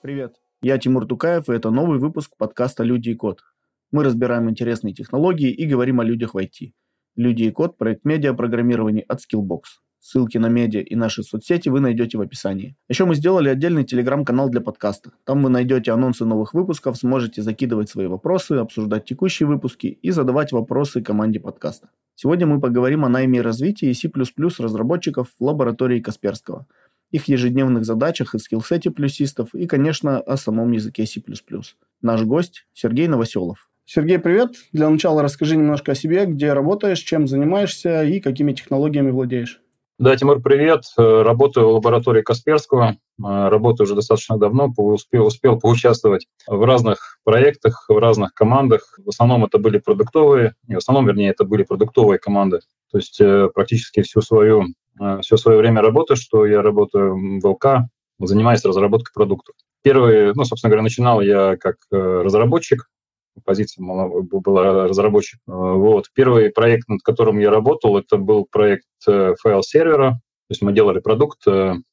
Привет, я Тимур Тукаев, и это новый выпуск подкаста «Люди и код». Мы разбираем интересные технологии и говорим о людях в IT. «Люди и код» – проект медиапрограммирования от Skillbox. Ссылки на медиа и наши соцсети вы найдете в описании. Еще мы сделали отдельный телеграм-канал для подкаста. Там вы найдете анонсы новых выпусков, сможете закидывать свои вопросы, обсуждать текущие выпуски и задавать вопросы команде подкаста. Сегодня мы поговорим о найме и развитии C++ разработчиков в лаборатории Касперского – их ежедневных задачах и скиллсете плюсистов, и, конечно, о самом языке C++. Наш гость Сергей Новоселов. Сергей, привет. Для начала расскажи немножко о себе, где работаешь, чем занимаешься и какими технологиями владеешь. Да, Тимур, привет. Э, работаю в лаборатории Касперского. Э, работаю уже достаточно давно, успел, успел поучаствовать в разных проектах, в разных командах. В основном это были продуктовые, не в основном, вернее, это были продуктовые команды. То есть э, практически всю свою все свое время работы, что я работаю в ЛК, занимаюсь разработкой продуктов. Первый, ну, собственно говоря, начинал я как разработчик, позиция была разработчик. Э, вот. Первый проект, над которым я работал, это был проект файл-сервера, то есть мы делали продукт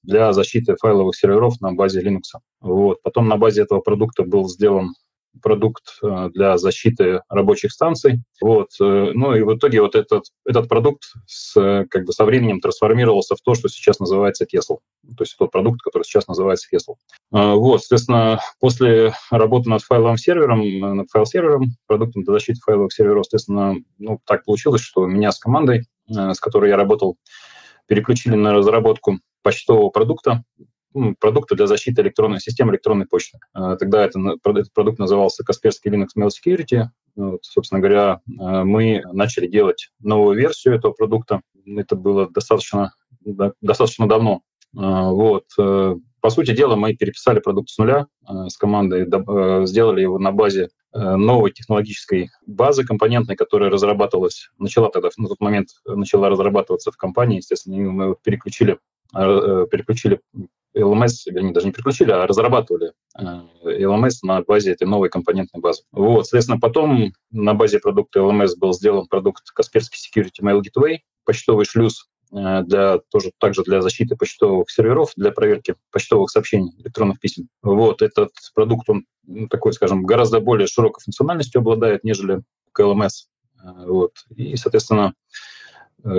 для защиты файловых серверов на базе Linux. Вот. Потом на базе этого продукта был сделан продукт э, для защиты рабочих станций. Вот. Э, ну и в итоге вот этот, этот продукт с, как бы со временем трансформировался в то, что сейчас называется Kessel. То есть тот продукт, который сейчас называется Kessel. Э, вот, соответственно, после работы над файловым сервером, над файл-сервером, продуктом для защиты файловых серверов, соответственно, ну, так получилось, что меня с командой, с которой я работал, переключили на разработку почтового продукта, ну, для защиты электронной системы электронной почты. А, тогда это, этот продукт назывался Kaspersky Linux Mail Security. Вот, собственно говоря, а, мы начали делать новую версию этого продукта. Это было достаточно, достаточно давно. Вот. Э, по сути дела, мы переписали продукт с нуля с командой, э, сделали его на базе э, новой технологической базы компонентной, которая разрабатывалась, начала тогда, на тот момент начала разрабатываться в компании, естественно, мы переключили переключили LMS, вернее, даже не переключили, а разрабатывали э, LMS на базе этой новой компонентной базы. Вот, соответственно, потом на базе продукта LMS был сделан продукт Kaspersky Security Mail Gateway, почтовый шлюз э, для, тоже также для защиты почтовых серверов, для проверки почтовых сообщений, электронных писем. Вот, этот продукт, он ну, такой, скажем, гораздо более широкой функциональностью обладает, нежели. Э, вот. И, соответственно, Э,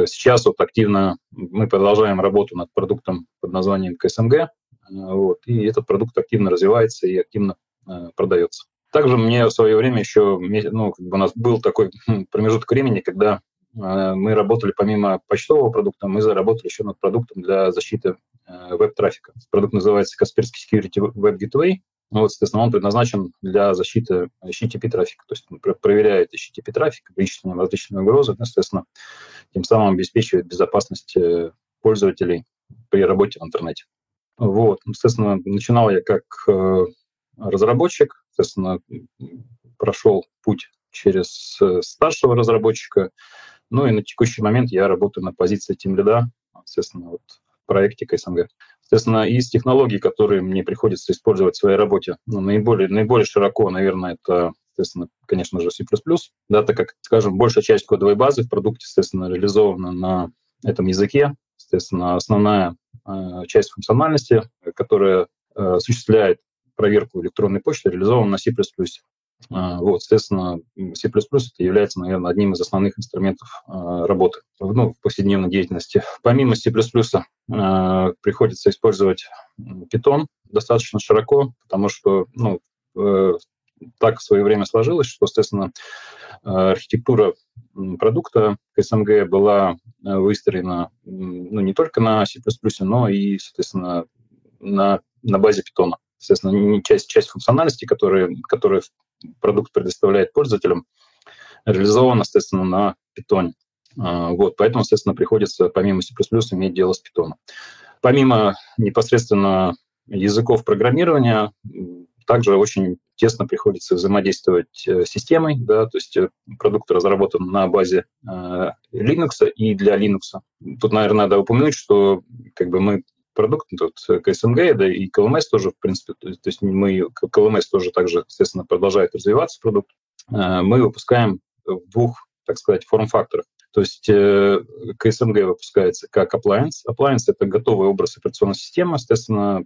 сейчас вот активно мы продолжаем работу над продуктом под названием КСМГ, э, вот, и этот продукт активно развивается и активно э, продается. Также мне в свое время еще, ну, как бы у нас был такой хм, промежуток времени, когда мы работали помимо почтового продукта, мы заработали еще над продуктом для защиты веб-трафика. Продукт называется Kaspersky Security Web Gateway. Ну, вот, соответственно, он предназначен для защиты HTTP-трафика, то есть он проверяет HTTP-трафик, вычислением различных угрозы, соответственно, тем самым обеспечивает безопасность э, пользователей при работе в интернете. Вот, соответственно, начинал я как э, разработчик, соответственно, прошел путь через э, старшего разработчика, ну и на текущий момент я работаю на позиции тим лида, соответственно, вот в проекте КСМГ. Соответственно, из технологий, которые мне приходится использовать в своей работе, ну, наиболее, наиболее широко, наверное, это, естественно, конечно же, C++, да, так как, скажем, большая часть кодовой базы в продукте, естественно, реализована на этом языке. Естественно, основная э, часть функциональности, которая э, осуществляет проверку электронной почты, реализована на C++. А, вот, соответственно, C++ это является, наверное, одним из основных инструментов а, работы ну, в повседневной деятельности. Помимо C++ а, приходится использовать Python достаточно широко, потому что ну, э, так в свое время сложилось, что, соответственно, архитектура продукта КСМГ была выстроена ну, не только на C++, но и, соответственно, на, на базе Python. Соответственно, часть, часть функциональности, которые, которые продукт предоставляет пользователям, реализовано, естественно, на. А, вот, поэтому, естественно, приходится помимо C++ иметь дело с Python. Помимо непосредственно языков программирования, также очень тесно приходится взаимодействовать э, с системой, да, то есть э, продукт разработан на базе э, Linux и для Linux. Тут, наверное, надо упомянуть, что как бы мы продукт, тут КСМГ, да и КЛМС тоже, в принципе, то есть мы, КЛМС тоже также, естественно, продолжает развиваться продукт. Мы выпускаем в двух, так сказать, форм-факторах. То есть э, КСМГ выпускается как appliance. Appliance — это готовый образ операционной системы, естественно,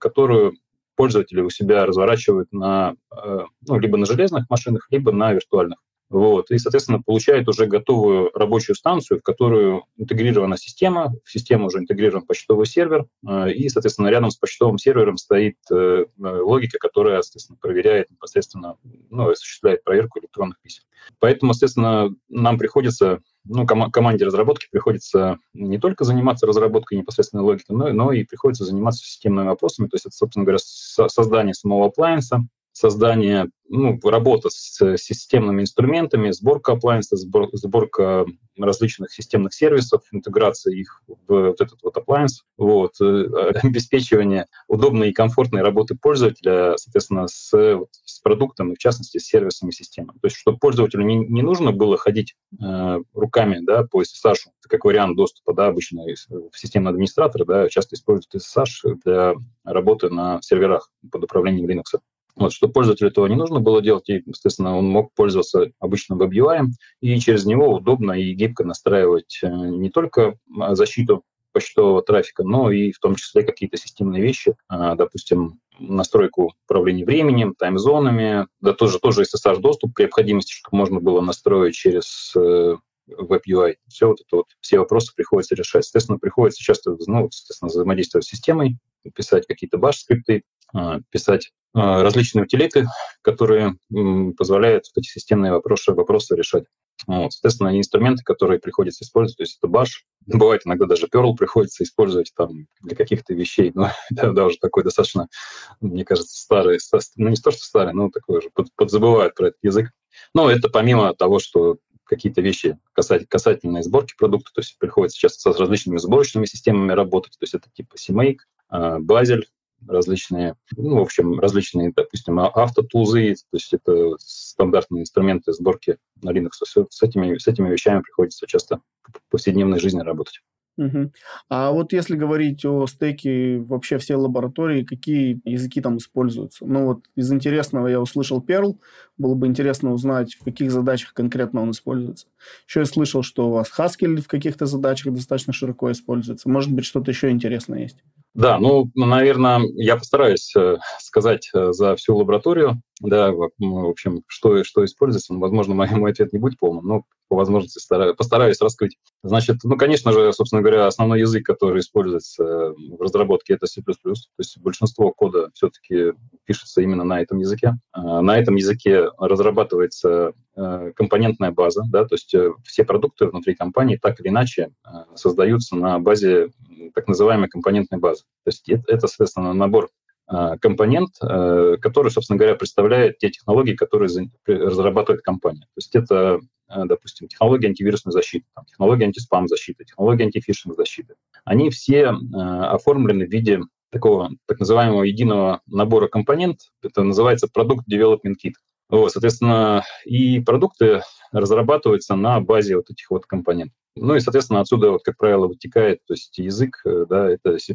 которую пользователи у себя разворачивают на, э, ну, либо на железных машинах, либо на виртуальных. Вот, и, соответственно, получает уже готовую рабочую станцию, в которую интегрирована система, в систему уже интегрирован почтовый сервер, э, и, соответственно, рядом с почтовым сервером стоит э, логика, которая, соответственно, проверяет непосредственно, ну, осуществляет проверку электронных писем. Поэтому, соответственно, нам приходится, ну, ком- команде разработки приходится не только заниматься разработкой непосредственной логики, но, но и приходится заниматься системными вопросами, то есть это, собственно говоря, создание самого appliance, создание, ну, работа с системными инструментами, сборка appliance, сбор, сборка различных системных сервисов, интеграция их в вот этот вот appliance, вот, э, обеспечивание удобной и комфортной работы пользователя, соответственно, с, с продуктом и, в частности, с сервисами системы. То есть, чтобы пользователю не, не нужно было ходить э, руками да, по SSH, как вариант доступа, да, обычно системный администратор да, часто используют SSH для работы на серверах под управлением Linux. Вот, чтобы пользователю этого не нужно было делать, и, естественно, он мог пользоваться обычным веб-UI, и через него удобно и гибко настраивать э, не только защиту почтового трафика, но и в том числе какие-то системные вещи, а, допустим, настройку управления временем, таймзонами, да тоже, тоже SSH-доступ при необходимости, чтобы можно было настроить через э, веб-UI. Все вот это вот, все вопросы приходится решать. Естественно, приходится часто, ну, естественно, взаимодействовать с системой, писать какие-то баш-скрипты, а, писать а, различные утилиты, которые позволяют эти системные вопросы, вопросы решать. Вот, соответственно, инструменты, которые приходится использовать, то есть это Bash, бывает иногда даже Perl приходится использовать там для каких-то вещей, но да, да, уже такой достаточно, мне кажется, старый, ну не то, что старый, но такой уже под, подзабывают про этот язык. Но это помимо того, что какие-то вещи касательно, касательные сборки продукта, то есть приходится сейчас с различными сборочными системами работать, то есть это типа CMake, Bazel, различные, ну, в общем, различные, допустим, а, автотулзы, то есть это стандартные инструменты сборки на Linux. С этими, с этими вещами приходится часто в повседневной жизни работать. Угу. А вот если говорить о стеке вообще все лаборатории, какие языки там используются? Ну вот из интересного я услышал Perl, было бы интересно узнать, в каких задачах конкретно он используется. Еще я слышал, что у вас Haskell в каких-то задачах достаточно широко используется. Может быть, что-то еще интересное есть? Да, ну, наверное, я постараюсь э, сказать э, за всю лабораторию, да, в общем, что, что используется. Возможно, мой, мой ответ не будет полным, но по возможности стараюсь, постараюсь раскрыть. Значит, ну, конечно же, собственно говоря, основной язык, который используется в разработке, это C++. То есть большинство кода все-таки пишется именно на этом языке. На этом языке разрабатывается э, компонентная база, да, то есть все продукты внутри компании так или иначе создаются на базе так называемой компонентной базы. То есть это, это соответственно, набор а, компонент, э, который, собственно говоря, представляет те технологии, которые разрабатывает компания. То есть это, э, допустим, технологии антивирусной защиты, там, технологии антиспам защиты, технологии антифишинг защиты. Они все оформлены в виде такого так называемого единого набора компонент. Это называется продукт development kit. Вот, соответственно, и продукты разрабатываются на базе вот этих вот компонентов. Ну и, соответственно, отсюда, вот, как правило, вытекает, то есть язык, э, да, это C++.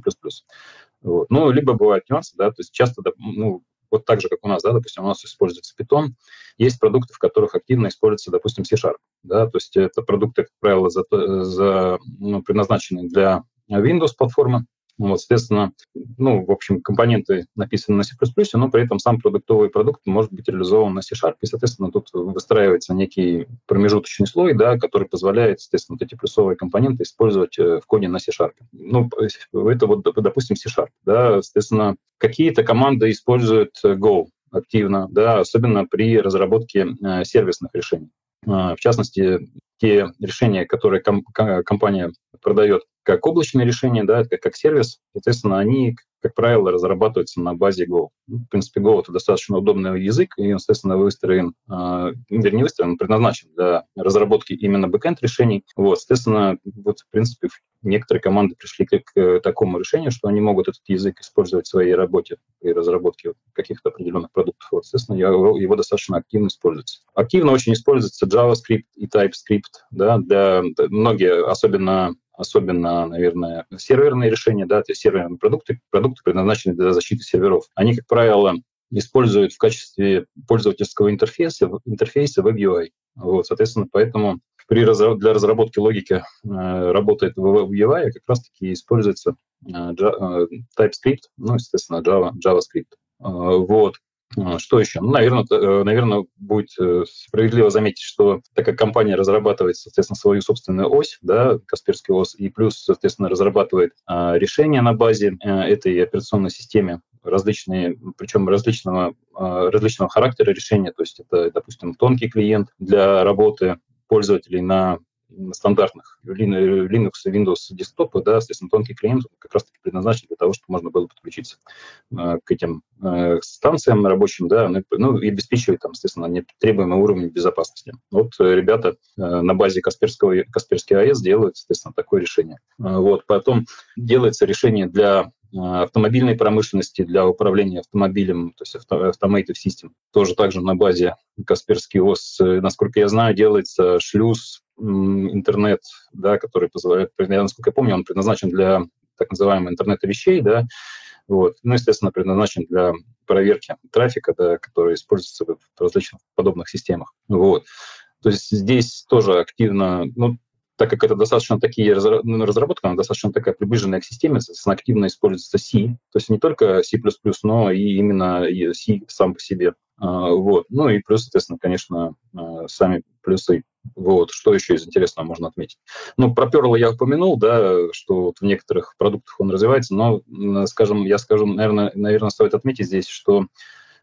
Вот. Ну, либо бывают нюансы, да, то есть часто, ну, вот так же, как у нас, да, допустим, у нас используется Python, есть продукты, в которых активно используется, допустим, C-Sharp, да, то есть это продукты, как правило, за, за, ну, предназначены для Windows-платформы, вот, соответственно, ну, в общем, компоненты написаны на C++, но при этом сам продуктовый продукт может быть реализован на C-Sharp, и, соответственно, тут выстраивается некий промежуточный слой, да, который позволяет, соответственно, вот эти плюсовые компоненты использовать э, в коде на C-Sharp. Ну, это вот, допустим, C-Sharp, да, соответственно, какие-то команды используют Go активно, да, особенно при разработке э, сервисных решений. В частности, те решения, которые ком- компания продает как облачное решение, да, как, как сервис, соответственно, они, как правило, разрабатываются на базе Go. Ну, в принципе, Go — это достаточно удобный язык, и он, естественно, выстроен, э, не выстроен, он предназначен для разработки именно бэкенд решений. Вот, соответственно, вот, в принципе, некоторые команды пришли к, к такому решению, что они могут этот язык использовать в своей работе при разработке каких-то определенных продуктов. Вот, соответственно, его, его достаточно активно используется. Активно очень используется JavaScript и TypeScript, да, для многие, особенно особенно, наверное, серверные решения, да, то есть серверные продукты, продукты предназначенные для защиты серверов. Они, как правило, используют в качестве пользовательского интерфейса, интерфейса WebUI. Вот, соответственно, поэтому при для разработки логики э, работает WebUI, как раз-таки используется э, э, TypeScript, ну, естественно, Java, JavaScript. Вот. Что еще? Ну, наверное, наверное, будет справедливо заметить, что так как компания разрабатывает, соответственно, свою собственную ось, да, Касперский ОС, и плюс, соответственно, разрабатывает решения на базе этой операционной системы, различные, причем различного, различного характера решения, то есть это, допустим, тонкий клиент для работы пользователей на стандартных Linux и Windows десктопах, да, соответственно, тонкий клиент как раз-таки предназначен для того, чтобы можно было подключиться э, к этим э, станциям рабочим, да, ну, ну, и обеспечивать там, естественно, требуемый уровень безопасности. Вот э, ребята э, на базе Касперского, Касперский АЭС делают, соответственно, такое решение. Э, вот, потом делается решение для э, автомобильной промышленности для управления автомобилем, то есть Automated System, тоже также на базе Касперский ОС. Насколько я знаю, делается шлюз интернет, да, который позволяет, насколько я помню, он предназначен для так называемого интернета вещей, да, вот. Ну, естественно, предназначен для проверки трафика, да, который используется в различных подобных системах. Вот. То есть здесь тоже активно, ну, так как это достаточно такие ну, разработка, она достаточно такая приближенная к системе, соответственно, активно используется C, то есть не только C++, но и именно C сам по себе. А, вот. Ну и плюс, соответственно, конечно, а, сами плюсы. Вот. Что еще из интересного можно отметить? Ну, про Perl я упомянул, да, что вот в некоторых продуктах он развивается, но, скажем, я скажу, наверное, наверное, стоит отметить здесь, что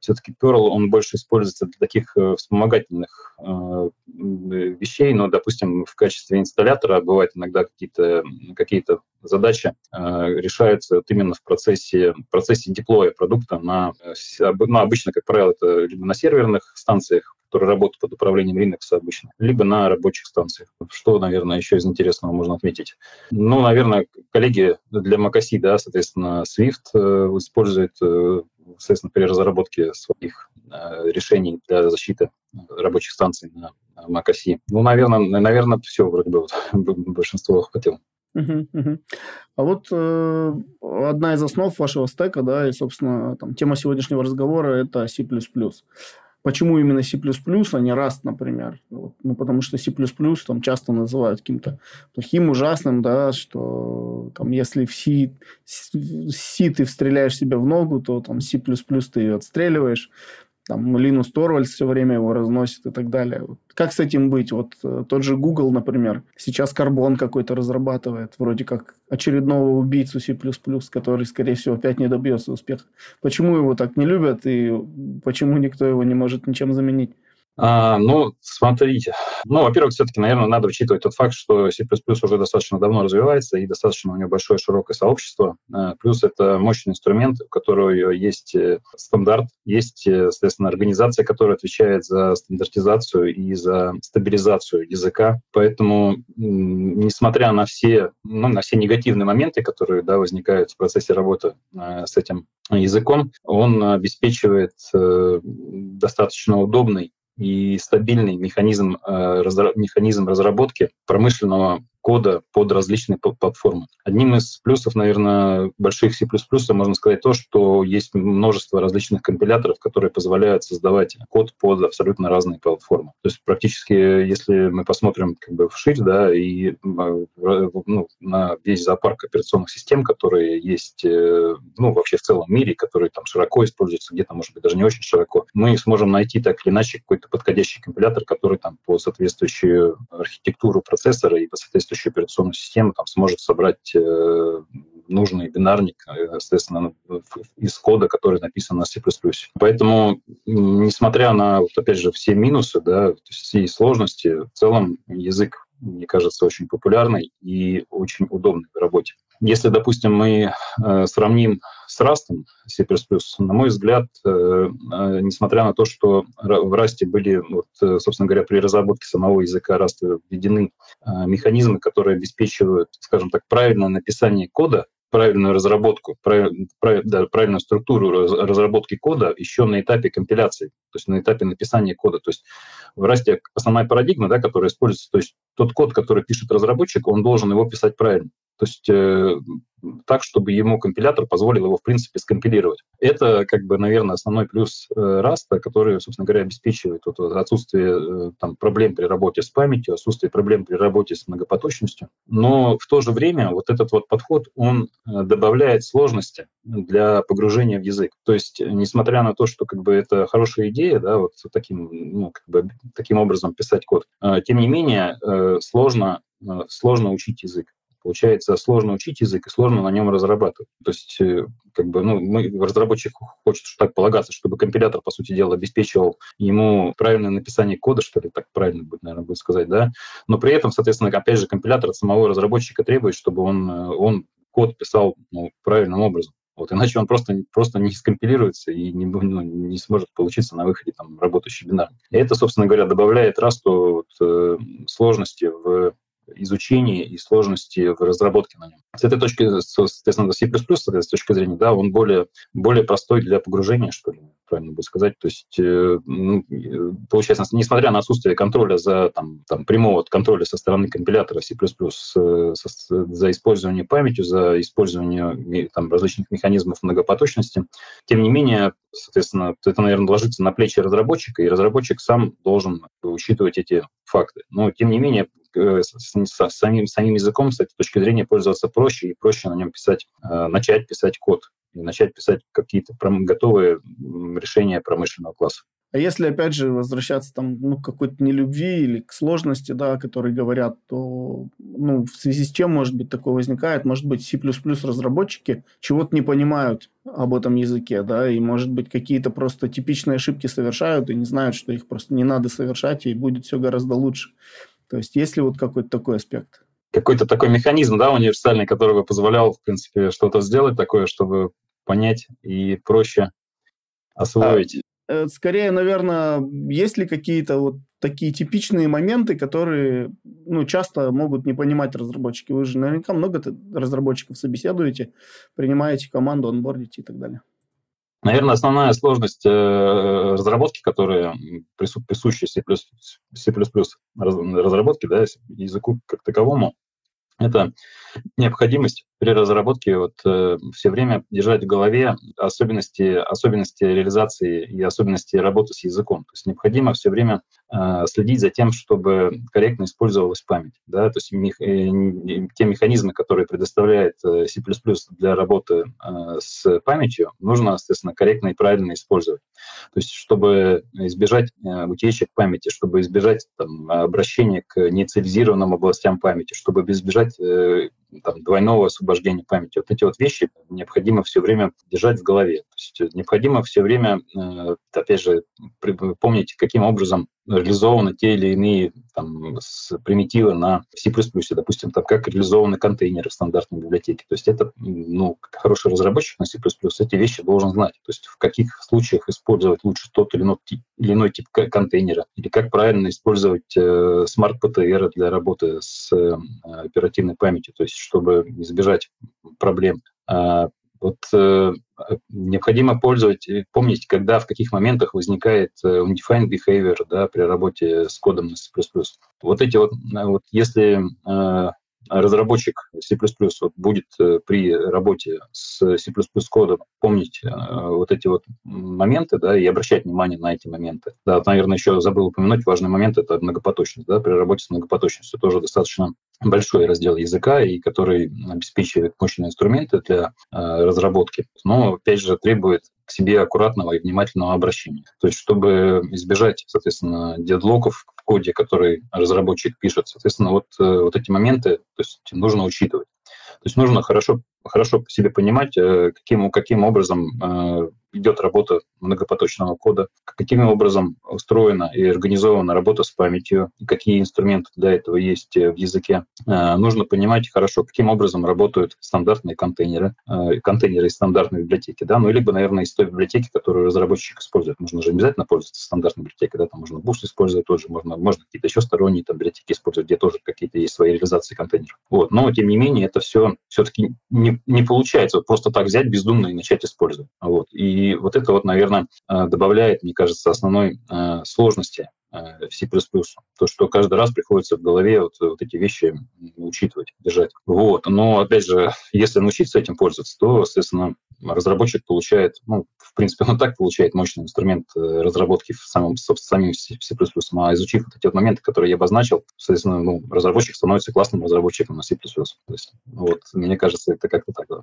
все-таки Perl, он больше используется для таких э, вспомогательных э, вещей, но, допустим, в качестве инсталлятора бывают иногда какие-то какие задачи э, решаются вот именно в процессе, процессе деплоя продукта на, ну, обычно, как правило, это либо на серверных станциях, которые работают под управлением Linux обычно, либо на рабочих станциях. Что, наверное, еще из интересного можно отметить? Ну, наверное, коллеги для macOS, да, соответственно, Swift используют соответственно, при разработке своих э, решений для защиты рабочих станций на macOS. Ну, наверное, наверное, все вроде бы вот, большинство охватил. Uh-huh, uh-huh. А вот э, одна из основ вашего стека, да, и, собственно, там, тема сегодняшнего разговора – это C++. Почему именно C++, а не Rust, например? Вот. Ну, потому что C++ там часто называют каким-то плохим, ужасным, да, что там, если в C, C ты стреляешь себе в ногу, то там C++ ты ее отстреливаешь там Линус Торвальдс все время его разносит и так далее. Как с этим быть? Вот э, тот же Google, например, сейчас карбон какой-то разрабатывает, вроде как очередного убийцу C++, который, скорее всего, опять не добьется успеха. Почему его так не любят и почему никто его не может ничем заменить? А, ну, смотрите. Ну, во-первых, все-таки, наверное, надо учитывать тот факт, что C++ уже достаточно давно развивается и достаточно у него большое широкое сообщество. А, плюс это мощный инструмент, у которого есть э, стандарт, есть, э, соответственно, организация, которая отвечает за стандартизацию и за стабилизацию языка. Поэтому, несмотря на все, ну, на все негативные моменты, которые да, возникают в процессе работы э, с этим языком, он обеспечивает достаточно удобный и стабильный механизм, э, механизм разработки промышленного кода под различные платформы. Одним из плюсов, наверное, больших C++ можно сказать то, что есть множество различных компиляторов, которые позволяют создавать код под абсолютно разные платформы. То есть практически, если мы посмотрим как бы вширь, да, и ну, на весь зоопарк операционных систем, которые есть, э, ну, вообще в целом мире, которые там широко используются, где-то, может быть, даже не очень широко, мы сможем найти так или иначе какой-то подходящий компилятор, который там по соответствующей архитектуру процессора и по соответствующей соответствующую операционную систему там сможет собрать э, нужный бинарник, э, соответственно, из кода, который написан на C++. Поэтому, несмотря на, вот, опять же, все минусы, да, все сложности, в целом язык, мне кажется, очень популярный и очень удобный в работе. Если, допустим, мы э, сравним с Rust, C++, на мой взгляд, э, э, несмотря на то, что в Rust были, вот, э, собственно говоря, при разработке самого языка Rust введены э, механизмы, которые обеспечивают, скажем так, правильное написание кода, правильную разработку, прав, да, правильную структуру разработки кода еще на этапе компиляции, то есть на этапе написания кода. То есть в расте основная парадигма, да, которая используется, то есть тот код, который пишет разработчик, он должен его писать правильно. То есть э, так, чтобы ему компилятор позволил его, в принципе, скомпилировать. Это, как бы, наверное, основной плюс э, который, собственно говоря, обеспечивает вот, отсутствие э, там, проблем при работе с памятью, отсутствие проблем при работе с многопоточностью. Но в то же время вот этот вот подход, он э, добавляет сложности для погружения в язык. То есть, несмотря на то, что как бы это хорошая идея, да, вот таким, ну, как бы, таким образом писать код, тем не менее сложно, сложно учить язык. Получается, сложно учить язык и сложно на нем разрабатывать. То есть, э, как бы, ну, мы, разработчик хочет так полагаться, чтобы компилятор, по сути дела, обеспечивал ему правильное написание кода, что ли, так правильно будет, наверное, будет сказать, да. Но при этом, соответственно, опять же, компилятор от самого разработчика требует, чтобы он, э, он код писал ну, правильным образом. Вот, иначе он просто, просто не скомпилируется и не, ну, не сможет получиться на выходе там, работающий бинар. И это, собственно говоря, добавляет расту вот, э, сложности в изучении и сложности в разработке на нем. С этой точки, соответственно, C++, с точки зрения, да, он более, более простой для погружения, что ли, правильно будет сказать. То есть, э, ну, получается, несмотря на отсутствие контроля за, там, там, прямого контроля со стороны компилятора C++, э, за использование памяти, за использование там, различных механизмов многопоточности, тем не менее, соответственно, это, наверное, ложится на плечи разработчика, и разработчик сам должен учитывать эти факты. Но, тем не менее, Э, с, с, самим, самим языком с этой точки зрения пользоваться проще и проще на нем писать, э, начать писать код и начать писать какие-то готовые решения промышленного класса. А если, опять же, возвращаться там, ну, к какой-то нелюбви или к сложности, да, которые говорят, то, ну, в связи с чем, может быть, такое возникает? Может быть, C++ разработчики чего-то не понимают об этом языке, да, и, может быть, какие-то просто типичные ошибки совершают и не знают, что их просто не надо совершать, и будет все гораздо лучше. То есть есть ли вот какой-то такой аспект? Какой-то такой механизм, да, универсальный, который бы позволял, в принципе, что-то сделать такое, чтобы понять и проще освоить. А, скорее, наверное, есть ли какие-то вот такие типичные моменты, которые ну, часто могут не понимать разработчики? Вы же наверняка много разработчиков собеседуете, принимаете команду, онбордите и так далее. Наверное, основная сложность э, разработки, которая присуща C++, C++ разработке, да, языку как таковому, это необходимость при разработке вот, э, все время держать в голове особенности, особенности реализации и особенности работы с языком. То есть необходимо все время следить за тем, чтобы корректно использовалась память. Да? То есть мех, э, те механизмы, которые предоставляет э, C++ для работы э, с памятью, нужно, естественно, корректно и правильно использовать. То есть чтобы избежать э, утечек памяти, чтобы избежать там, обращения к нецивилизированным областям памяти, чтобы избежать там, двойного освобождения памяти. Вот эти вот вещи необходимо все время держать в голове. То есть необходимо все время, э, опять же, помнить, каким образом реализованы те или иные там, примитивы на C++, допустим, там, как реализованы контейнеры в стандартной библиотеке. То есть это, ну, хороший разработчик на C++ эти вещи должен знать. То есть в каких случаях использовать лучше тот или иной тип, или иной тип контейнера, или как правильно использовать э, PTR для работы с э, оперативной памятью, то есть чтобы избежать проблем. А, вот э, необходимо пользовать, э, помнить, когда, в каких моментах возникает э, undefined behavior да, при работе с кодом на C++. Вот эти вот, вот если разработчик C++ вот будет при работе с C++ кодом помнить вот эти вот моменты, да, и обращать внимание на эти моменты. Да, вот, наверное, еще забыл упомянуть важный момент – это многопоточность. Да, при работе с многопоточностью тоже достаточно большой раздел языка, и который обеспечивает мощные инструменты для э, разработки, но, опять же, требует к себе аккуратного и внимательного обращения. То есть, чтобы избежать, соответственно, дедлоков в коде, который разработчик пишет, соответственно, вот, э, вот эти моменты то есть, нужно учитывать. То есть нужно хорошо, хорошо себе понимать, э, каким, каким образом э, идет работа многопоточного кода, каким образом устроена и организована работа с памятью, какие инструменты для этого есть э, в языке. Нужно понимать хорошо, каким образом работают стандартные контейнеры, контейнеры из стандартной библиотеки, да, ну, либо, наверное, из той библиотеки, которую разработчик использует. Нужно же обязательно пользоваться стандартной библиотекой, да, там можно Boost использовать тоже, можно, можно какие-то еще сторонние там библиотеки использовать, где тоже какие-то есть свои реализации контейнеров. Вот. Но, тем не менее, это все все-таки не, не получается вот просто так взять бездумно и начать использовать. Вот. И вот это вот, наверное, э, добавляет, мне кажется, основной э, сложности в C++. То, что каждый раз приходится в голове вот, вот эти вещи учитывать, держать. Вот. Но, опять же, если научиться этим пользоваться, то, соответственно, разработчик получает, ну, в принципе, он так получает мощный инструмент э, разработки в самом, собственно, самим C++, а изучив вот эти вот моменты, которые я обозначил, соответственно, ну, разработчик становится классным разработчиком на C++. То есть, вот, мне кажется, это как-то так. Да.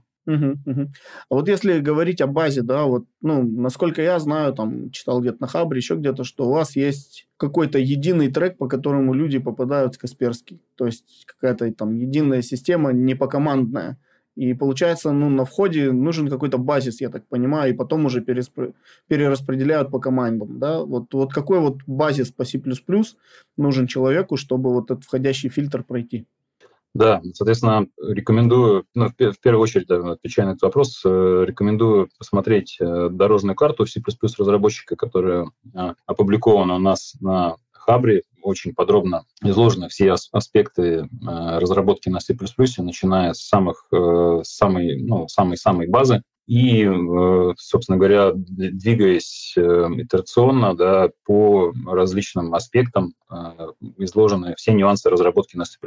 А вот если говорить о базе, да, вот, ну, насколько я знаю, там, читал где-то на Хабре, еще где-то, что у вас есть какой-то единый трек, по которому люди попадают в Касперский. То есть какая-то там единая система, не покомандная. И получается, ну, на входе нужен какой-то базис, я так понимаю, и потом уже переспро... перераспределяют по командам, да? Вот, вот какой вот базис по C++ нужен человеку, чтобы вот этот входящий фильтр пройти? Да, соответственно, рекомендую, ну, в первую очередь, отвечая на этот вопрос, э, рекомендую посмотреть э, дорожную карту C++ разработчика, которая э, опубликована у нас на Хабре. Очень подробно изложены все аспекты э, разработки на C++, начиная с самых, э, самой, ну, самой-самой базы и, э, собственно говоря, двигаясь итерационно да, по различным аспектам, изложены все нюансы разработки на C++.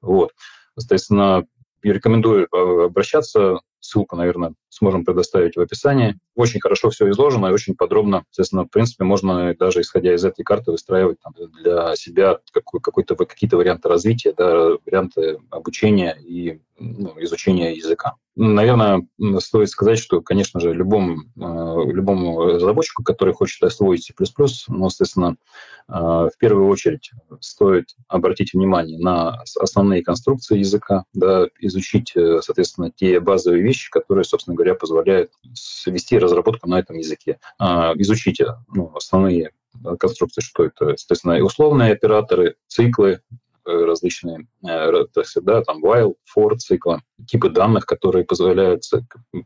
Вот. Соответственно, я рекомендую обращаться ссылку, наверное, сможем предоставить в описании. Очень хорошо все изложено и очень подробно. Соответственно, в принципе, можно даже исходя из этой карты выстраивать там, для себя какой, какой-то, какие-то варианты развития, да, варианты обучения и изучения языка. Наверное, стоит сказать, что, конечно же, любому, э, любому разработчику, который хочет освоить C++, ну, естественно, э, в первую очередь стоит обратить внимание на основные конструкции языка, да, изучить, э, соответственно, те базовые вещи, которые, собственно говоря, позволяют свести разработку на этом языке. Изучите ну, основные конструкции, что это, соответственно, условные операторы, циклы, различные, э, то есть, да, там while, for циклы, типы данных, которые позволяют,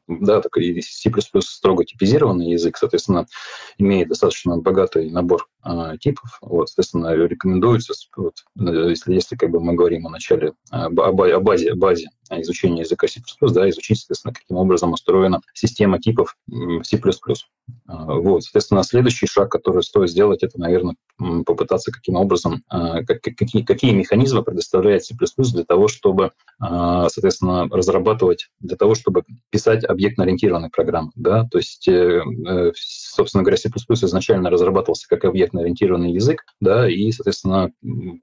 да, так и C++ строго типизированный язык, соответственно, имеет достаточно богатый набор э, типов, вот, соответственно, рекомендуется, вот, э, если, если как бы мы говорим о начале, о, о базе, базе изучения языка C++, да, изучить, соответственно, каким образом устроена система типов C++. Вот, соответственно, следующий шаг, который стоит сделать, это, наверное, попытаться каким образом, как, какие, какие механизмы предоставляет C++ для того, чтобы, соответственно, разрабатывать, для того, чтобы писать объектно-ориентированные программы. Да? То есть, э, э, собственно говоря, C++ изначально разрабатывался как объектно-ориентированный язык, да, и, соответственно,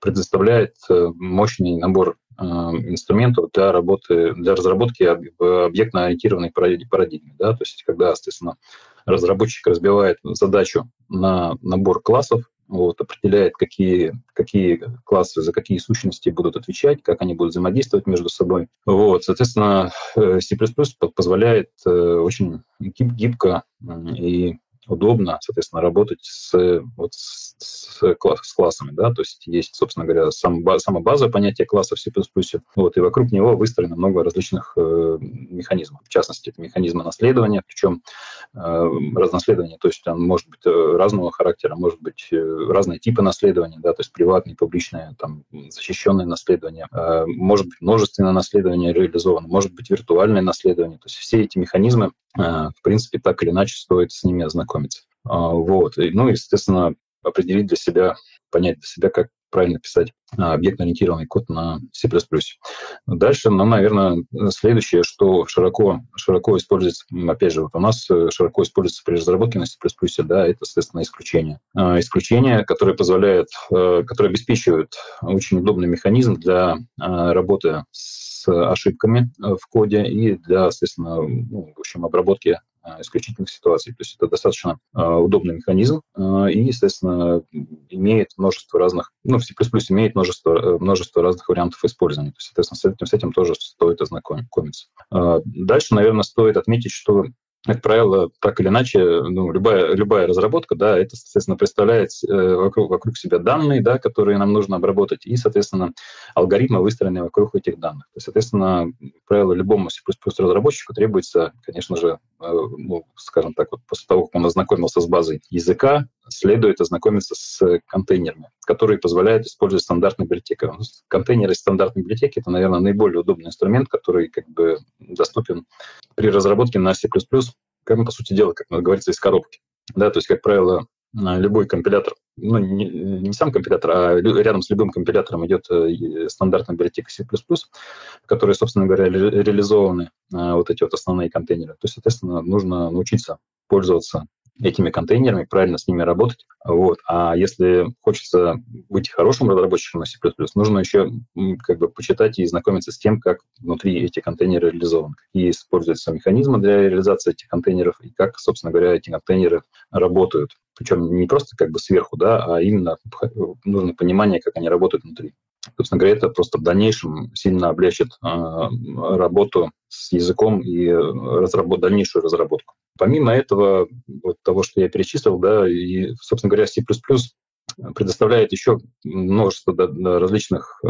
предоставляет э, мощный набор инструментов для работы, для разработки объектно-ориентированной парадигмы. Да? То есть, когда, соответственно, разработчик разбивает задачу на набор классов, вот, определяет, какие, какие классы за какие сущности будут отвечать, как они будут взаимодействовать между собой. Вот, соответственно, э, C++ позволяет э, очень гибко и удобно, соответственно, работать с, вот, с, с, класс, с классами, да, то есть есть, собственно говоря, сам, сама база понятия класса в C++, вот, и вокруг него выстроено много различных э, механизмов. В частности, это механизмы наследования, причем э, разноследование, то есть он может быть э, разного характера, может быть э, разные типы наследования, да, то есть приватные, публичные, там, защищенное наследование, э, может быть множественное наследование реализовано, может быть виртуальное наследование, то есть все эти механизмы, в принципе, так или иначе стоит с ними ознакомиться. А, вот. И, ну, естественно, определить для себя, понять для себя, как правильно писать а, объектно-ориентированный код на C++. Дальше, ну, наверное, следующее, что широко, широко используется, опять же, вот у нас э, широко используется при разработке на C++, да, это, соответственно, исключение. А, исключение, которое позволяет, э, которое обеспечивает очень удобный механизм для работы с ошибками э, в коде и для, соответственно, ну, в общем, обработки Э, исключительных ситуаций. То есть это достаточно э, удобный механизм э, и, естественно, имеет множество разных, ну, в C++ имеет множество, множество разных вариантов использования. То есть, соответственно, с этим, с этим тоже стоит ознакомиться. Дальше, наверное, стоит отметить, что как правило, так или иначе, ну, любая, любая разработка, да, это, соответственно, представляет э, вокруг, вокруг себя данные, да, которые нам нужно обработать, и, соответственно, алгоритмы, выстроенные вокруг этих данных. То есть, соответственно, как правило, любому C++ разработчику требуется, конечно же, э, ну, скажем так, вот после того, как он ознакомился с базой языка, следует ознакомиться с контейнерами, которые позволяют использовать стандартные библиотеки. Контейнеры стандартной библиотеки — это, наверное, наиболее удобный инструмент, который как бы доступен при разработке на C++, как, ну, по сути дела, как говорится, из коробки. Да, то есть, как правило, любой компилятор, ну, не, не сам компилятор, а рядом с любым компилятором идет стандартная библиотека C++, в которой, собственно говоря, реализованы вот эти вот основные контейнеры. То есть, соответственно, нужно научиться пользоваться этими контейнерами, правильно с ними работать. Вот. А если хочется быть хорошим разработчиком на C++, нужно еще как бы почитать и знакомиться с тем, как внутри эти контейнеры реализованы, какие используются механизмы для реализации этих контейнеров и как, собственно говоря, эти контейнеры работают. Причем не просто как бы сверху, да, а именно нужно понимание, как они работают внутри. Собственно говоря, это просто в дальнейшем сильно облегчит э, работу с языком и разработ, дальнейшую разработку. Помимо этого, вот того, что я перечислил, да, и, собственно говоря, C++ предоставляет еще множество различных э,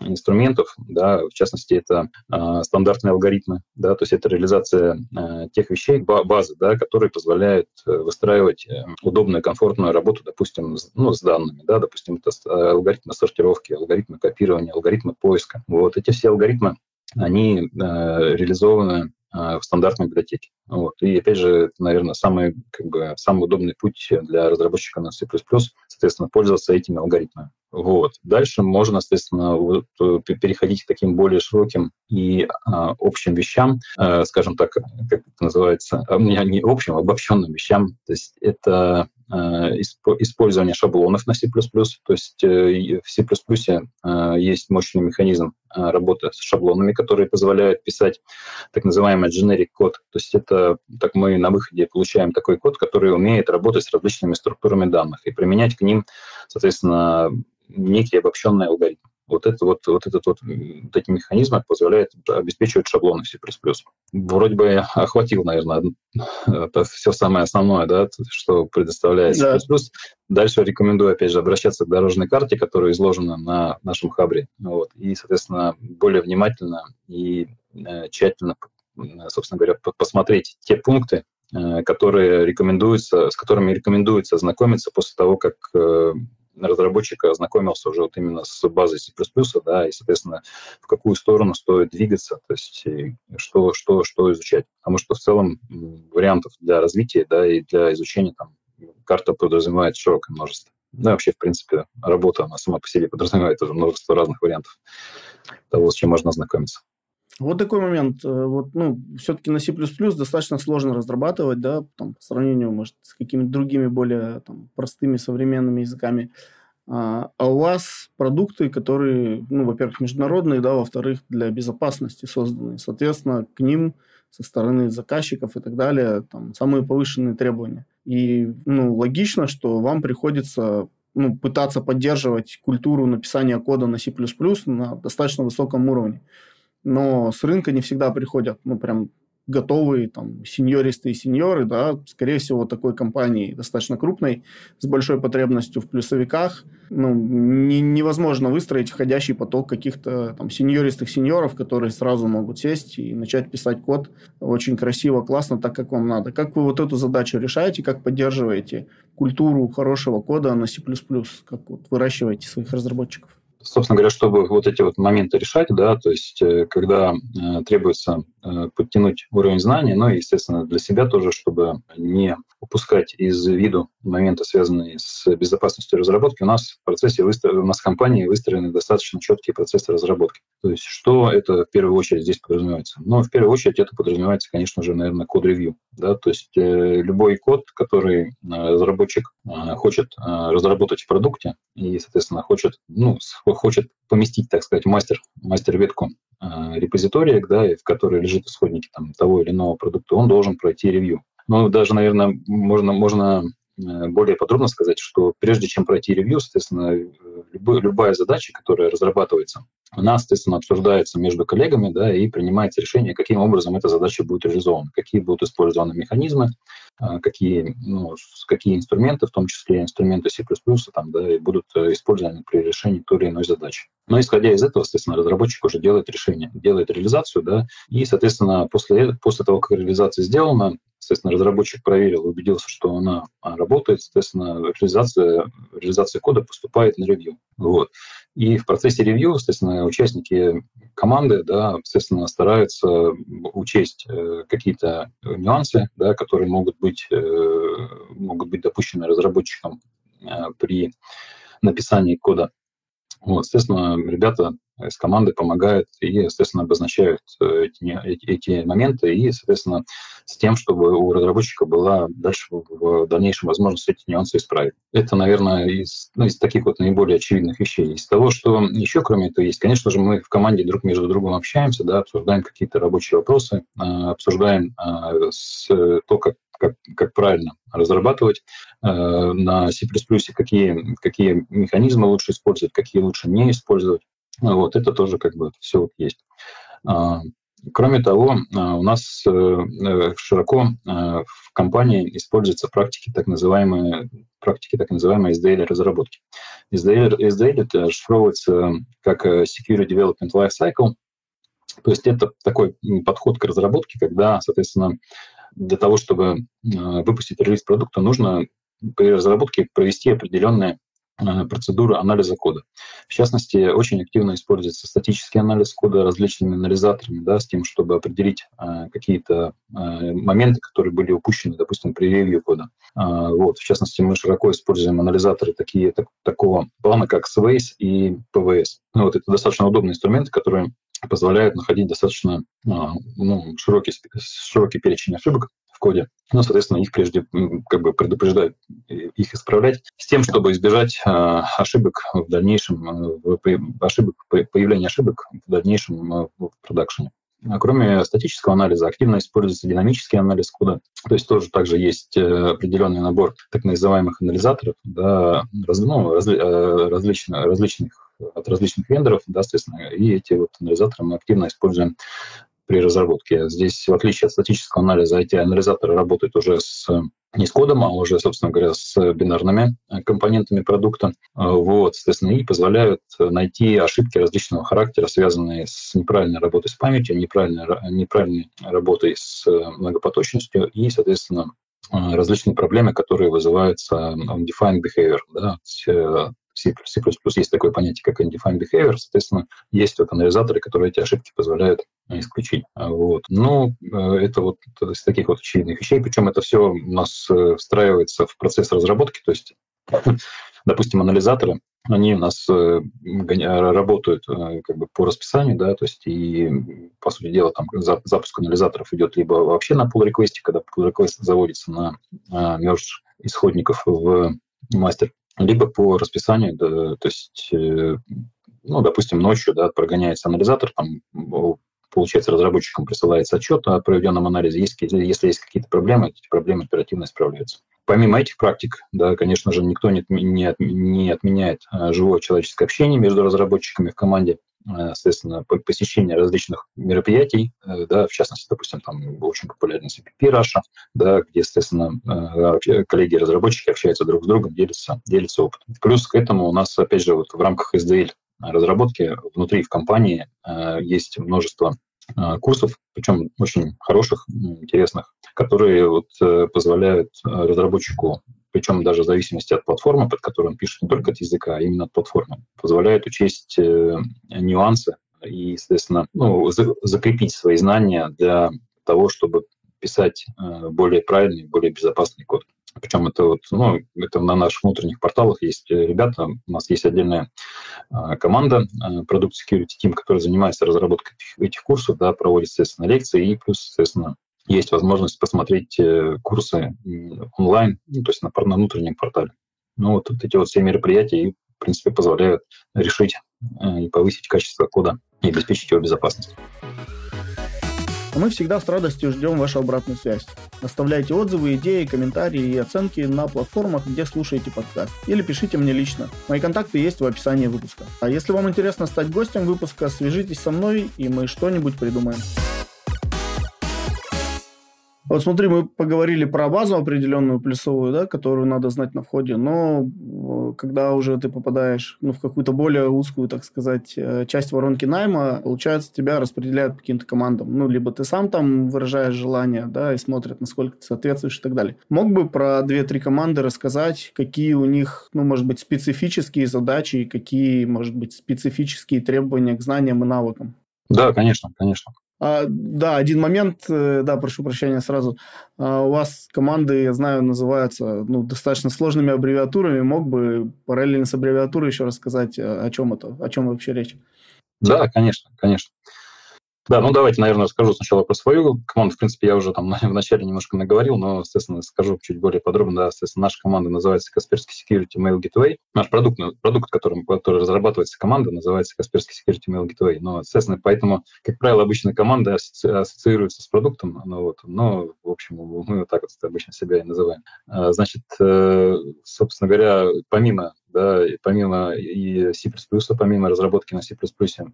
инструментов, да, в частности, это э, стандартные алгоритмы, да, то есть это реализация э, тех вещей, базы, да, которые позволяют э, выстраивать удобную, комфортную работу, допустим, ну, с данными, да, допустим, это алгоритмы сортировки, алгоритмы копирования, алгоритмы поиска. Вот эти все алгоритмы, они реализованы а, в стандартной библиотеке. Вот. И опять же, это, наверное, самый, как бы, самый удобный путь для разработчика на C++, соответственно, пользоваться этими алгоритмами. Вот. Дальше можно, соответственно, вот, э, переходить к таким более широким и а, общим вещам, а, скажем так, как это называется, а, не, не общим, а обобщенным вещам. То есть это а, использование шаблонов на C++. То есть э, в C++ есть мощный механизм работы с шаблонами, которые позволяют писать так называемый generic код. То есть это так мы на выходе получаем такой код, который умеет работать с различными структурами данных и применять к ним, соответственно, некий обобщенный алгоритм. Вот, это, вот, вот, этот, вот, вот эти механизмы позволяют обеспечивать шаблоны C++. Вроде бы охватил, наверное, это все самое основное, да, что предоставляет C++. Да. Дальше рекомендую, опять же, обращаться к дорожной карте, которая изложена на нашем хабре. Вот, и, соответственно, более внимательно и э, тщательно, собственно говоря, посмотреть те пункты, э, которые рекомендуются, с которыми рекомендуется ознакомиться после того, как э, разработчик ознакомился уже вот именно с базой C++, да, и, соответственно, в какую сторону стоит двигаться, то есть что, что, что изучать. Потому что в целом вариантов для развития, да, и для изучения там карта подразумевает широкое множество. Ну, и вообще, в принципе, работа, она сама по себе подразумевает уже множество разных вариантов того, с чем можно ознакомиться. Вот такой момент. Э, вот, ну, все-таки на C++ достаточно сложно разрабатывать, да, там, по сравнению, может, с какими-то другими более там, простыми современными языками. А, а у вас продукты, которые, ну, во-первых, международные, да, во-вторых, для безопасности созданы. Соответственно, к ним со стороны заказчиков и так далее там самые повышенные требования. И, ну, логично, что вам приходится ну, пытаться поддерживать культуру написания кода на C++ на достаточно высоком уровне но с рынка не всегда приходят, ну, прям готовые там сеньористы и сеньоры, да, скорее всего, такой компании достаточно крупной, с большой потребностью в плюсовиках, ну, не, невозможно выстроить входящий поток каких-то там сеньористых сеньоров, которые сразу могут сесть и начать писать код очень красиво, классно, так, как вам надо. Как вы вот эту задачу решаете, как поддерживаете культуру хорошего кода на C++, как вот выращиваете своих разработчиков? Собственно говоря, чтобы вот эти вот моменты решать, да, то есть э, когда э, требуется э, подтянуть уровень знаний, ну и, естественно, для себя тоже, чтобы не упускать из виду моменты, связанные с безопасностью разработки, у нас в процессе выстро... у нас в компании выстроены достаточно четкие процессы разработки. То есть что это в первую очередь здесь подразумевается? Ну, в первую очередь это подразумевается, конечно же, наверное, код-ревью. Да? То есть э, любой код, который э, разработчик э, хочет э, разработать в продукте и, соответственно, хочет, ну, хочет поместить, так сказать, мастер, мастер-ветку э, репозитория, да, в которой лежит исходники там, того или иного продукта, он должен пройти ревью. Ну, даже, наверное, можно, можно э, более подробно сказать, что прежде чем пройти ревью, соответственно, любой, любая задача, которая разрабатывается, она, соответственно, обсуждается между коллегами, да, и принимается решение, каким образом эта задача будет реализована, какие будут использованы механизмы, а, какие, ну, какие инструменты, в том числе инструменты C++, там, да, будут э, использованы при решении той или иной задачи. Но исходя из этого, соответственно, разработчик уже делает решение, делает реализацию, да, и, соответственно, после, после того, как реализация сделана, Соответственно, разработчик проверил, убедился, что она работает. Соответственно, реализация, реализация кода поступает на ревью. Вот. И в процессе ревью, естественно, участники команды, да, естественно, стараются учесть э, какие-то нюансы, да, которые могут быть, э, могут быть допущены разработчиком э, при написании кода. Вот, естественно, ребята из команды помогают и, естественно, обозначают э, эти, эти, моменты и, соответственно, с тем, чтобы у разработчика была дальше в дальнейшем возможность эти нюансы исправить. Это, наверное, из, ну, из таких вот наиболее очевидных вещей. Из того, что еще кроме этого есть, конечно же, мы в команде друг между другом общаемся, да, обсуждаем какие-то рабочие вопросы, а, обсуждаем а, с, то, как как, как правильно разрабатывать э, на C++, какие, какие механизмы лучше использовать, какие лучше не использовать. Вот, это тоже как бы все вот есть. А, кроме того, а, у нас э, э, широко э, в компании используются практики так называемые практики так называемой SDL разработки. SDL, SDL это расшифровывается как Security Development Life Cycle, то есть это такой подход к разработке, когда, соответственно, для того, чтобы выпустить релиз продукта, нужно при разработке провести определенные процедуры анализа кода. В частности, очень активно используется статический анализ кода различными анализаторами, да, с тем, чтобы определить э, какие-то э, моменты, которые были упущены, допустим, при ревью кода. Э, вот, в частности, мы широко используем анализаторы такие, так, такого плана, как Sways и PVS. Ну, вот это достаточно удобные инструменты, которые позволяют находить достаточно э, ну, широкий, широкий перечень ошибок коде. Ну, соответственно, их прежде как бы предупреждать, их исправлять с тем, чтобы избежать э, ошибок в дальнейшем, э, ошибок, появления ошибок в дальнейшем э, в продакшене. А кроме статического анализа, активно используется динамический анализ кода. То есть тоже также есть определенный набор так называемых анализаторов, да, раз, ну, разли, различных, различных от различных вендоров, да, соответственно, и эти вот анализаторы мы активно используем при разработке. Здесь, в отличие от статического анализа, эти анализаторы работают уже с не с кодом, а уже, собственно говоря, с бинарными э, компонентами продукта. Э, вот, соответственно, и позволяют найти ошибки различного характера, связанные с неправильной работой с памятью, неправильной, неправильной работой с э, многопоточностью и, соответственно, различные проблемы, которые вызываются undefined behavior, да, C++ есть такое понятие, как undefined behavior, соответственно, есть вот анализаторы, которые эти ошибки позволяют исключить. Вот. Ну, э, это вот из таких вот очевидных вещей, причем это все у нас э, встраивается в процесс разработки, то есть, допустим, анализаторы, они у нас э, работают как бы по расписанию, да, то есть и, по сути дела, там запуск анализаторов идет либо вообще на pull request, когда pull request заводится на merge исходников в мастер, либо по расписанию, да, то есть, э, ну, допустим, ночью да, прогоняется анализатор, там, получается, разработчикам присылается отчет о проведенном анализе. Если, если есть какие-то проблемы, эти проблемы оперативно исправляются. Помимо этих практик, да, конечно же, никто не, не, не отменяет э, живое человеческое общение между разработчиками в команде. Э, соответственно, посещение различных мероприятий, э, да, в частности, допустим, там очень популярный CPP Russia, да, где, естественно, э, коллеги-разработчики общаются друг с другом, делятся, делятся опытом. Плюс к этому у нас, опять же, вот в рамках SDL разработки внутри в компании есть множество курсов, причем очень хороших, интересных, которые вот позволяют разработчику причем даже в зависимости от платформы, под которой он пишет, не только от языка, а именно от платформы, позволяет учесть э, нюансы и, соответственно, ну, за, закрепить свои знания для того, чтобы писать э, более правильный, более безопасный код. Причем это вот, ну, это на наших внутренних порталах есть ребята, у нас есть отдельная э, команда э, Product Security Team, которая занимается разработкой этих, этих курсов, да, проводит, естественно, лекции и плюс, естественно, есть возможность посмотреть э, курсы онлайн, ну, то есть на, на внутреннем портале. Ну, вот эти вот все мероприятия, в принципе, позволяют решить э, и повысить качество кода и обеспечить его безопасность. Мы всегда с радостью ждем вашу обратную связь. Оставляйте отзывы, идеи, комментарии и оценки на платформах, где слушаете подкаст. Или пишите мне лично. Мои контакты есть в описании выпуска. А если вам интересно стать гостем выпуска, свяжитесь со мной, и мы что-нибудь придумаем. Вот смотри, мы поговорили про базу определенную плюсовую, да, которую надо знать на входе, но э, когда уже ты попадаешь ну, в какую-то более узкую, так сказать, э, часть воронки найма, получается, тебя распределяют по каким-то командам. Ну, либо ты сам там выражаешь желание, да, и смотрят, насколько ты соответствуешь и так далее. Мог бы про две-три команды рассказать, какие у них, ну, может быть, специфические задачи и какие, может быть, специфические требования к знаниям и навыкам? Да, конечно, конечно. А, да, один момент, э, да, прошу прощения сразу. А, у вас команды, я знаю, называются ну, достаточно сложными аббревиатурами. Мог бы параллельно с аббревиатурой еще рассказать, э, о чем это, о чем вообще речь? Да, конечно, конечно. Да, ну давайте, наверное, расскажу сначала про свою команду. В принципе, я уже там в начале немножко наговорил, но, естественно, скажу чуть более подробно. Да, естественно, наша команда называется Kaspersky Security Mail Gateway. Наш продукт, продукт которым, который разрабатывается команда, называется Kaspersky Security Mail Gateway. Но, естественно, поэтому, как правило, обычно команда ассоциируется с продуктом, ну, вот, но, в общем, мы вот так вот обычно себя и называем. А, значит, э, собственно говоря, помимо да, помимо и C++, помимо разработки на C++,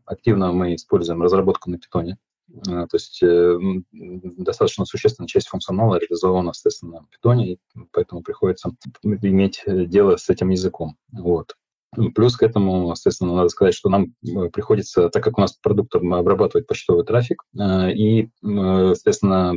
активно мы используем разработку на Python. А, то есть э, достаточно существенная часть функционала реализована, естественно, на Python, и поэтому приходится иметь дело с этим языком. Вот. Плюс к этому, естественно, надо сказать, что нам э, приходится, так как у нас продукт обрабатывает почтовый трафик, э, и, естественно,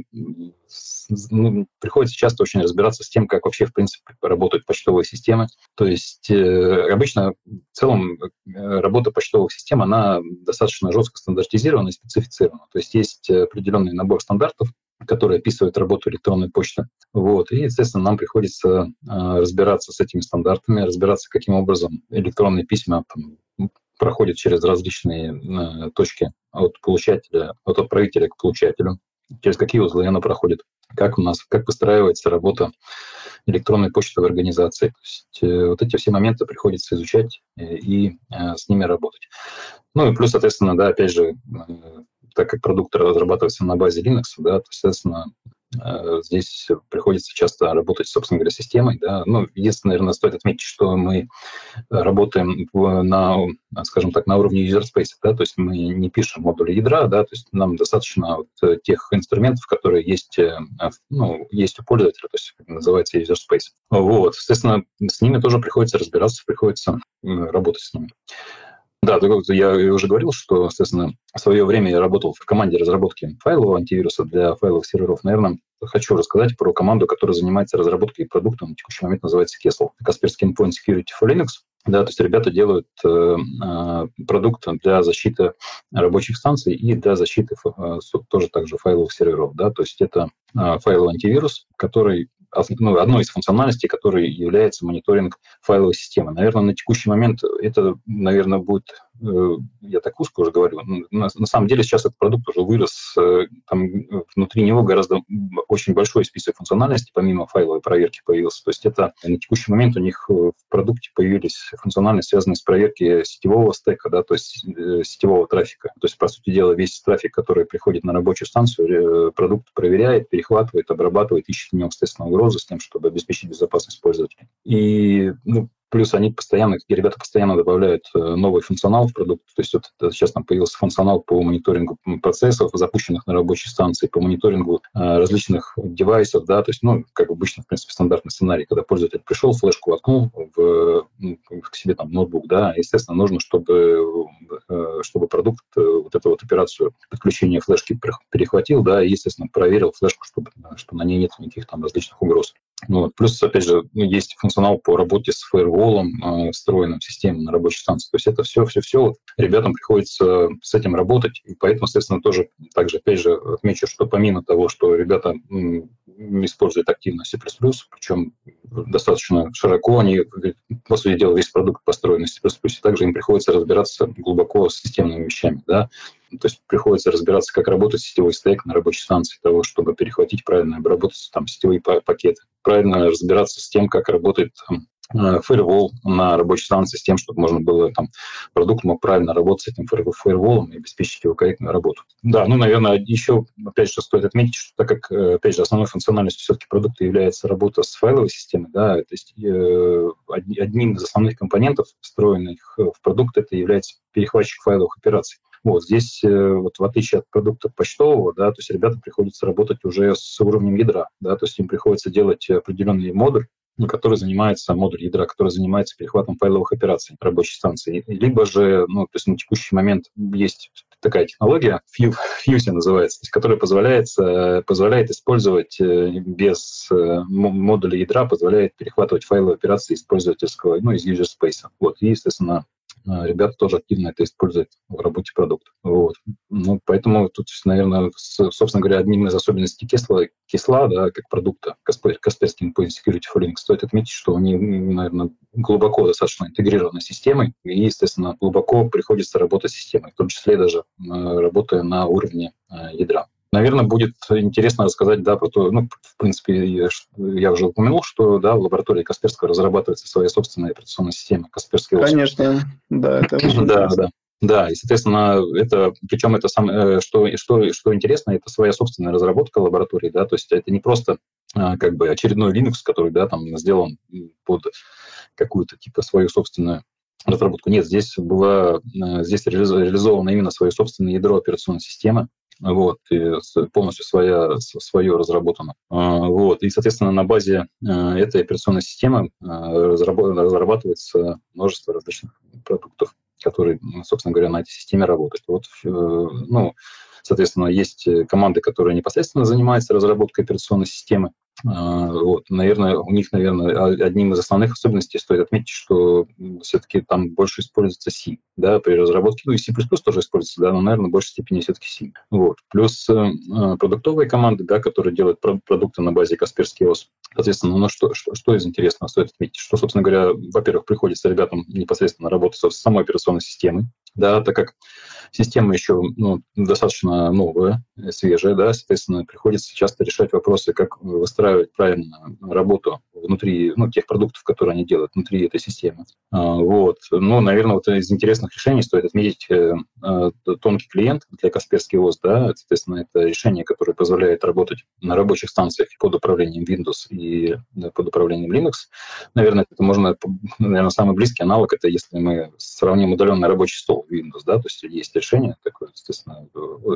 ну, приходится часто очень разбираться с тем, как вообще, в принципе, работают почтовые системы. То есть э, обычно в целом работа почтовых систем, она достаточно жестко стандартизирована и специфицирована. То есть есть определенный набор стандартов, который описывает работу электронной почты. Вот. И, естественно, нам приходится э, разбираться с этими стандартами, разбираться, каким образом электронные письма там, проходят через различные э, точки от получателя, от отправителя к получателю, через какие узлы она проходит, как у нас, как выстраивается работа электронной почты в организации. То есть э, вот эти все моменты приходится изучать э, и э, с ними работать. Ну и плюс, соответственно, да, опять же, э, так как продукт разрабатывается на базе Linux, да, то, естественно, э, здесь приходится часто работать, собственно говоря, системой. Да. Ну, единственное, наверное, стоит отметить, что мы работаем на, скажем так, на уровне user space, да, то есть мы не пишем модули ядра, да, то есть нам достаточно вот э, тех инструментов, которые есть, э, ну, есть у пользователя, то есть называется user space. Вот, соответственно, с ними тоже приходится разбираться, приходится работать с ними. Да, я уже говорил, что, естественно, в свое время я работал в команде разработки файлового антивируса для файловых серверов. Наверное, хочу рассказать про команду, которая занимается разработкой продукта, на текущий момент называется Kessel. Kaspersky Endpoint Security for Linux. Да, то есть ребята делают э, э, продукт для защиты рабочих станций и для защиты э, тоже также файловых серверов. Да, то есть это э, файловый антивирус, который ну, одной из функциональностей, которой является мониторинг файловой системы. Наверное, на текущий момент это, наверное, будет я так узко уже говорю, на, на самом деле сейчас этот продукт уже вырос, э, там внутри него гораздо очень большой список функциональностей, помимо файловой проверки появился. То есть это на текущий момент у них э, в продукте появились функциональности, связанные с проверкой сетевого стека, да, то есть сетевого трафика. То есть, по сути дела, весь трафик, который приходит на рабочую станцию, продукт проверяет, перехватывает, обрабатывает, ищет в нем, естественно, угрозы с тем, чтобы обеспечить безопасность пользователя. И ну, Плюс они постоянно, ребята постоянно добавляют э, новый функционал в продукт. То есть вот сейчас там появился функционал по мониторингу процессов, запущенных на рабочей станции, по мониторингу э, различных девайсов, да, то есть, ну, как обычно, в принципе, стандартный сценарий, когда пользователь пришел, флешку воткнул в, ну, к себе там ноутбук, да, естественно, нужно, чтобы, э, чтобы продукт вот эту вот операцию подключения флешки перехватил, да, и, естественно, проверил флешку, чтобы, что на ней нет никаких там различных угроз. Вот. Плюс, опять же, ну, есть функционал по работе с фаерволом, э, встроенным в систему на рабочей станции. То есть это все, все, все. Ребятам приходится с этим работать. И поэтому, соответственно, тоже также, опять же, отмечу, что помимо того, что ребята используют активно C++, причем достаточно широко, они, по сути дела, весь продукт построен на C++, и также им приходится разбираться глубоко с системными вещами. Да? То есть приходится разбираться, как работает сетевой стек на рабочей станции, того, чтобы перехватить правильно, обработать там сетевые пакеты. Правильно разбираться с тем, как работает там, фаервол на рабочей станции с тем, чтобы можно было там продукт мог правильно работать с этим фаерволом и обеспечить его корректную работу. Да, ну, наверное, еще, опять же, стоит отметить, что так как, э, опять же, основной функциональностью все-таки продукта является работа с файловой системой, да, то есть э, одним из основных компонентов, встроенных в продукт, это является перехватчик файловых операций. Вот здесь, вот в отличие от продукта почтового, да, то есть ребята приходится работать уже с уровнем ядра, да, то есть им приходится делать определенный модуль, который занимается, модуль ядра, который занимается перехватом файловых операций рабочей станции. Либо же, ну, то есть на текущий момент есть такая технология, Fuse называется, которая позволяет, э, позволяет использовать э, без э, модуля ядра, позволяет перехватывать файловые операции из пользовательского, ну, из user space. Вот, и, естественно, ребята тоже активно это используют в работе продукта. Вот. Ну, поэтому тут, наверное, собственно говоря, одним из особенностей кисла, кисла да, как продукта, Kaspersky Endpoint Security for Linux, стоит отметить, что они, наверное, глубоко достаточно интегрированы с системой, и, естественно, глубоко приходится работать с системой, в том числе даже а, работая на уровне а, ядра. Наверное, будет интересно рассказать, да, про то, ну, в принципе, я, уже упомянул, что, да, в лаборатории Касперского разрабатывается своя собственная операционная система Касперский Конечно, да, это очень Да, да. Да, и, соответственно, это, причем это самое, э, что, что, что интересно, это своя собственная разработка лаборатории, да, то есть это не просто а, как бы очередной Linux, который, да, там сделан под какую-то, типа, свою собственную разработку. Нет, здесь была, э, здесь реализовано именно свое собственное ядро операционной системы, вот, и полностью своя, свое разработано. А, вот, и, соответственно, на базе а, этой операционной системы а, разрабатывается множество различных продуктов, которые, собственно говоря, на этой системе работают. Вот, э, ну, соответственно, есть команды, которые непосредственно занимаются разработкой операционной системы, а, вот, наверное, у них, наверное, одним из основных особенностей стоит отметить, что все-таки там больше используется C, да, при разработке, ну и C++ тоже используется, да, но, наверное, в большей степени все-таки C. Вот. Плюс э, продуктовые команды, да, которые делают продукты на базе Касперский ОС. Соответственно, ну что, что, что из интересного стоит отметить? Что, собственно говоря, во-первых, приходится ребятам непосредственно работать с самой операционной системой, да, так как система еще ну, достаточно новая, свежая, да, соответственно, приходится часто решать вопросы, как выстраивать правильно работу внутри ну, тех продуктов, которые они делают внутри этой системы. А, вот. Ну, наверное, вот из интересных решений стоит отметить э, э, тонкий клиент для Касперский ОС, да, соответственно, это решение, которое позволяет работать на рабочих станциях под управлением Windows и под управлением Linux. Наверное, это можно, наверное, самый близкий аналог, это если мы сравним удаленный рабочий стол Windows, да, то есть есть решение такое, естественно,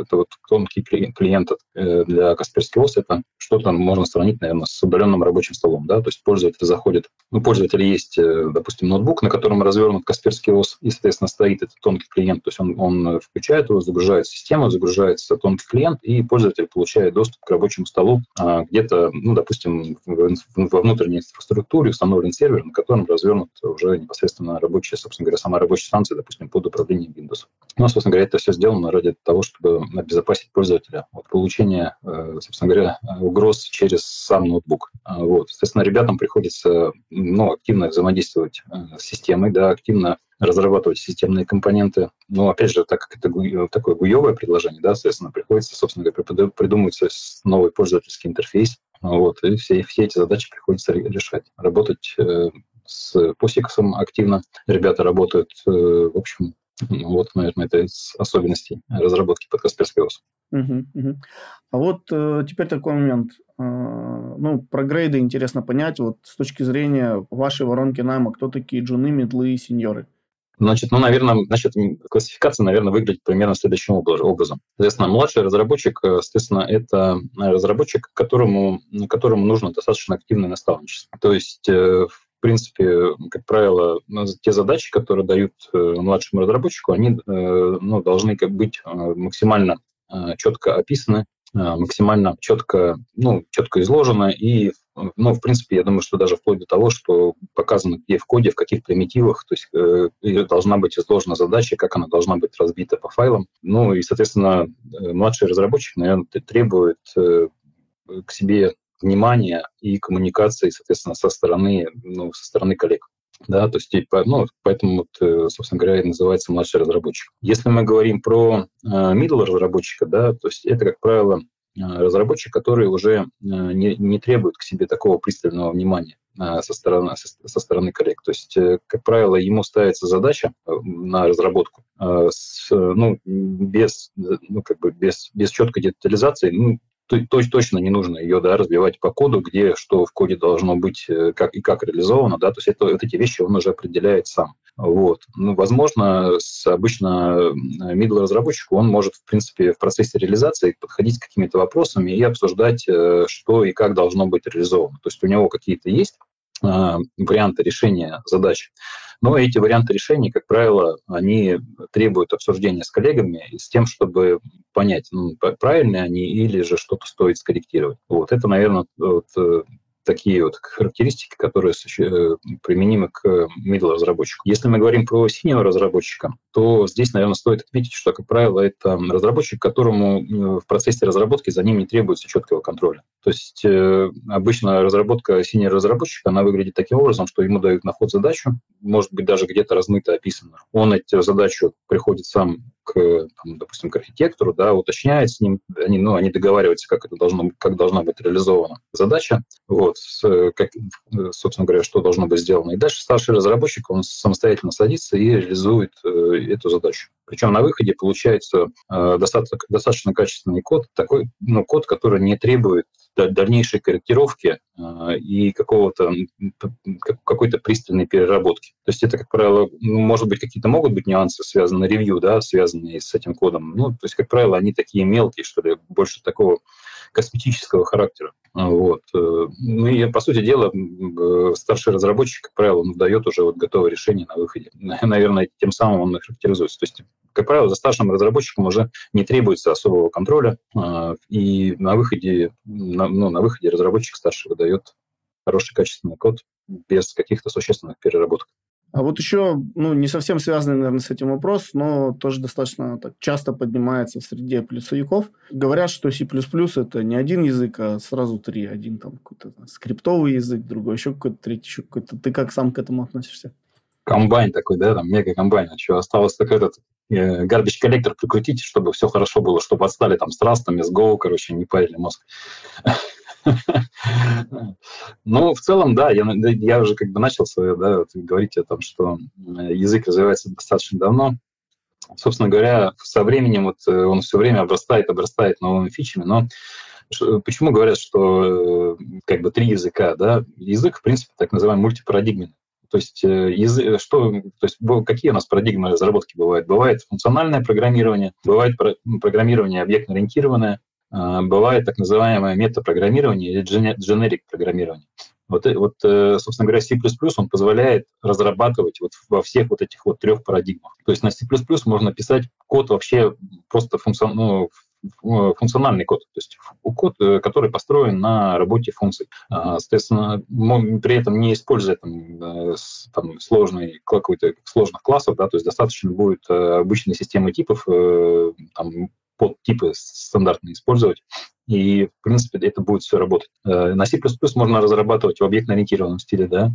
это вот тонкий клиент э, для Касперский ОС, это что-то можно сравнить, наверное, с удаленным рабочим столом, да, то есть пользователь заходит, ну, пользователь есть, э, допустим, ноутбук, на котором развернут Касперский ОС, и, соответственно, стоит этот тонкий клиент, то есть он, он включает его, загружает систему, загружается тонкий клиент, и пользователь получает доступ к рабочему столу а, где-то, ну, допустим, во внутренней инфраструктуре установлен сервер, на котором развернут уже непосредственно рабочая, собственно говоря, сама рабочая станция, допустим, под управлением Windows. Ну, собственно говоря, это все сделано ради того, чтобы обезопасить пользователя от получения, э, собственно говоря, угроз через сам ноутбук. А, вот. Соответственно, ребятам приходится ну, активно взаимодействовать э, с системой, да, активно разрабатывать системные компоненты. Но, опять же, так как это такое гуевое предложение, да, соответственно, приходится, собственно говоря, придумывать новый пользовательский интерфейс, вот, и все, все эти задачи приходится решать. Работать э, с POSIX активно. Ребята работают, э, в общем, ну, вот, наверное, это из особенностей разработки под Касперский ОС. Угу, угу. А вот э, теперь такой момент. Э, ну, про грейды интересно понять. Вот с точки зрения вашей воронки найма, кто такие джуны, медлы и сеньоры? Значит, ну, наверное, значит, классификация, наверное, выглядит примерно следующим образом. Соответственно, младший разработчик, э, соответственно, это разработчик, которому, которому нужно достаточно активное наставничество. То есть, э, в принципе, как правило, те задачи, которые дают э, младшему разработчику, они ну, должны как быть максимально четко описаны, максимально четко, ну, четко изложено и ну, в принципе, я думаю, что даже вплоть до того, что показано где в коде, в каких примитивах, то есть э, должна быть изложена задача, как она должна быть разбита по файлам. Ну и, соответственно, э, младший разработчик, наверное, требует э, к себе внимания и коммуникации, соответственно, со стороны, ну, со стороны коллег. Да, то есть, ну, поэтому, вот, э, собственно говоря, и называется младший разработчик. Если мы говорим про э, middle разработчика, да, то есть это, как правило, Э, разработчик, который уже э, не, не требует к себе такого пристального внимания со стороны, со, стороны коллег. То есть, как правило, ему ставится задача на разработку с, ну, без, ну, как бы без, без четкой детализации, ну, точно не нужно ее да, разбивать по коду, где что в коде должно быть как, и как реализовано. Да, то есть это, вот эти вещи он уже определяет сам. Вот. Ну, возможно, с обычно middle разработчику он может, в принципе, в процессе реализации подходить с какими-то вопросами и обсуждать, что и как должно быть реализовано. То есть у него какие-то есть варианты решения задач. Но эти варианты решений, как правило, они требуют обсуждения с коллегами с тем, чтобы понять, ну, правильные они или же что-то стоит скорректировать. Вот это, наверное, вот, э, такие вот характеристики, которые э, применимы к middle разработчику. Если мы говорим про синего разработчика, то здесь, наверное, стоит отметить, что, как правило, это разработчик, которому э, в процессе разработки за ним не требуется четкого контроля. То есть э, обычно разработка синего разработчика, она выглядит таким образом, что ему дают на ход задачу, может быть, даже где-то размыто описано. Он эту задачу приходит сам к, там, допустим, к архитектору, да, уточняет с ним, они, ну, они договариваются, как это должно, как должна быть реализована задача, вот, как, собственно говоря, что должно быть сделано. И дальше старший разработчик, он самостоятельно садится и реализует э, эту задачу. Причем на выходе получается э, достаточно, достаточно качественный код, такой ну, код, который не требует дальнейшей корректировки э, и какого-то какой-то пристальной переработки. То есть это, как правило, ну, может быть, какие-то могут быть нюансы, связанные ревью, да, связанные с этим кодом. Ну, то есть, как правило, они такие мелкие, что ли, больше такого косметического характера. Вот. Э, ну и, по сути дела, э, старший разработчик, как правило, он дает уже вот готовое решение на выходе. Наверное, тем самым он характеризуется. То есть, как правило, за старшим разработчиком уже не требуется особого контроля, э, и на выходе, ну, на выходе разработчик старший выдает хороший качественный код без каких-то существенных переработок. А вот еще, ну, не совсем связанный, наверное, с этим вопрос, но тоже достаточно так часто поднимается в среде плюсовиков. Говорят, что C++ это не один язык, а сразу три. Один там какой-то скриптовый язык, другой еще какой-то, третий еще какой-то. Ты как сам к этому относишься? Комбайн такой, да, там мега-комбайн. Еще осталось так этот э, garbage коллектор прикрутить, чтобы все хорошо было, чтобы отстали там с трастами, с Go, короче, не парили мозг. Ну, в целом, да, я, я уже как бы начал свое, да, вот, говорить о том, что язык развивается достаточно давно. Собственно говоря, со временем вот э, он все время обрастает, обрастает новыми фичами, но почему говорят, что э, как бы три языка, да? Язык, в принципе, так называемый мультипарадигменный. То есть, э, язык, что, то есть какие у нас парадигмы разработки бывают? Бывает функциональное программирование, бывает программирование объектно-ориентированное, бывает так называемое метапрограммирование или generic программирование. Вот, э, вот, э, собственно говоря, C++ он позволяет разрабатывать вот во всех вот этих вот трех парадигмах. То есть на C++ можно писать код вообще просто функцион, ну, функциональный код, то есть код, э, который построен на работе функций. А, соответственно, при этом не используя там, там сложный, какой-то сложных классов, да, то есть достаточно будет обычной системы типов, там, под типы стандартные использовать, и, в принципе, это будет все работать. Э, на C++ можно разрабатывать в объектно-ориентированном стиле, да,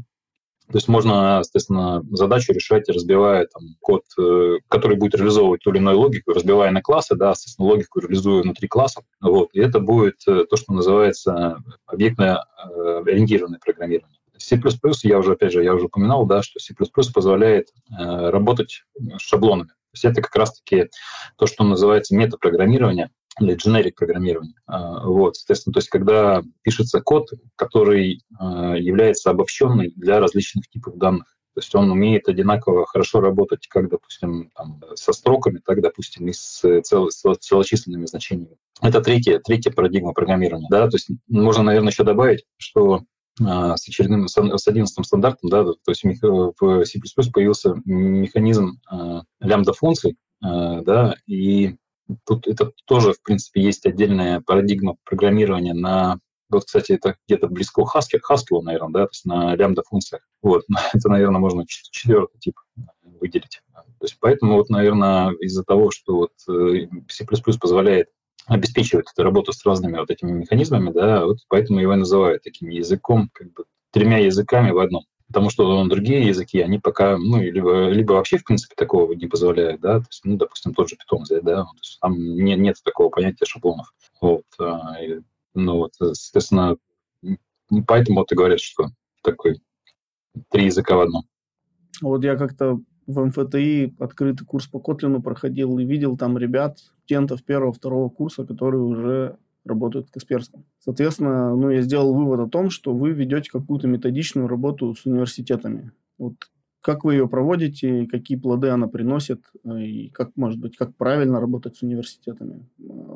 то есть можно, соответственно, задачу решать, разбивая там, код, э, который будет реализовывать ту или иную логику, разбивая на классы, да, соответственно, логику реализуя внутри классов. Вот, и это будет э, то, что называется объектно-ориентированное программирование. C++, я уже, опять же, я уже упоминал, да, что C++ позволяет работать с шаблонами. То есть это как раз-таки то, что называется метапрограммирование или generic программирование. А, вот, соответственно, то есть когда пишется код, который а, является обобщенный для различных типов данных. То есть он умеет одинаково хорошо работать как, допустим, там, со строками, так, допустим, и с, с целочисленными значениями. Это третья, третья парадигма программирования. Да? То есть можно, наверное, еще добавить, что с очередным, с 11 стандартом, да, то есть в C++ появился механизм а, лямбда-функций, а, да, и тут это тоже, в принципе, есть отдельная парадигма программирования на вот, кстати, это где-то близко Haskell, Haskell, наверное, да, то есть на лямбда-функциях. Вот, это, наверное, можно четвертый тип выделить. То есть поэтому, вот, наверное, из-за того, что вот э, C++ позволяет обеспечивает эту работу с разными вот этими механизмами, да, вот поэтому его и называют таким языком, как бы тремя языками в одном. Потому что другие языки, они пока, ну, либо, либо вообще, в принципе, такого не позволяют, да, то есть, ну, допустим, тот же взять, да, то есть там не, нет такого понятия шаблонов. Вот, а, и, ну, вот, соответственно, поэтому вот и говорят, что такой три языка в одном. Вот я как-то в МФТИ открытый курс по Котлину проходил и видел там ребят, студентов первого-второго курса, которые уже работают в Касперском. Соответственно, ну, я сделал вывод о том, что вы ведете какую-то методичную работу с университетами. Вот Как вы ее проводите, какие плоды она приносит, и как, может быть, как правильно работать с университетами,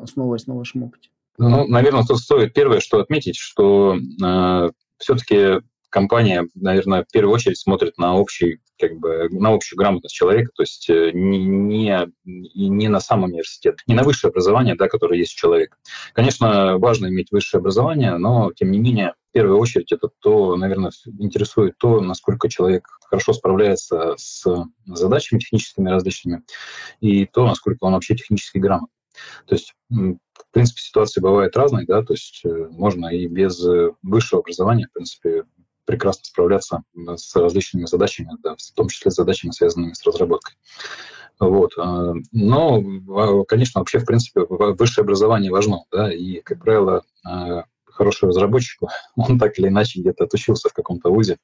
основываясь на вашем опыте? Ну, наверное, тут стоит первое, что отметить, что э, все-таки компания, наверное, в первую очередь смотрит на общий, как бы, на общую грамотность человека, то есть э, не, не, не на сам университет, не на высшее образование, да, которое есть у человека. Конечно, важно иметь высшее образование, но, тем не менее, в первую очередь это то, наверное, интересует то, насколько человек хорошо справляется с задачами техническими различными, и то, насколько он вообще технически грамотный. То есть, в принципе, ситуации бывают разные, да, то есть э, можно и без э, высшего образования, в принципе, прекрасно справляться с различными задачами, да, в том числе с задачами, связанными с разработкой. Вот. Э, но, конечно, вообще, в принципе, высшее образование важно, да, и, как правило, э, хороший разработчик, он так или иначе где-то отучился в каком-то вузе,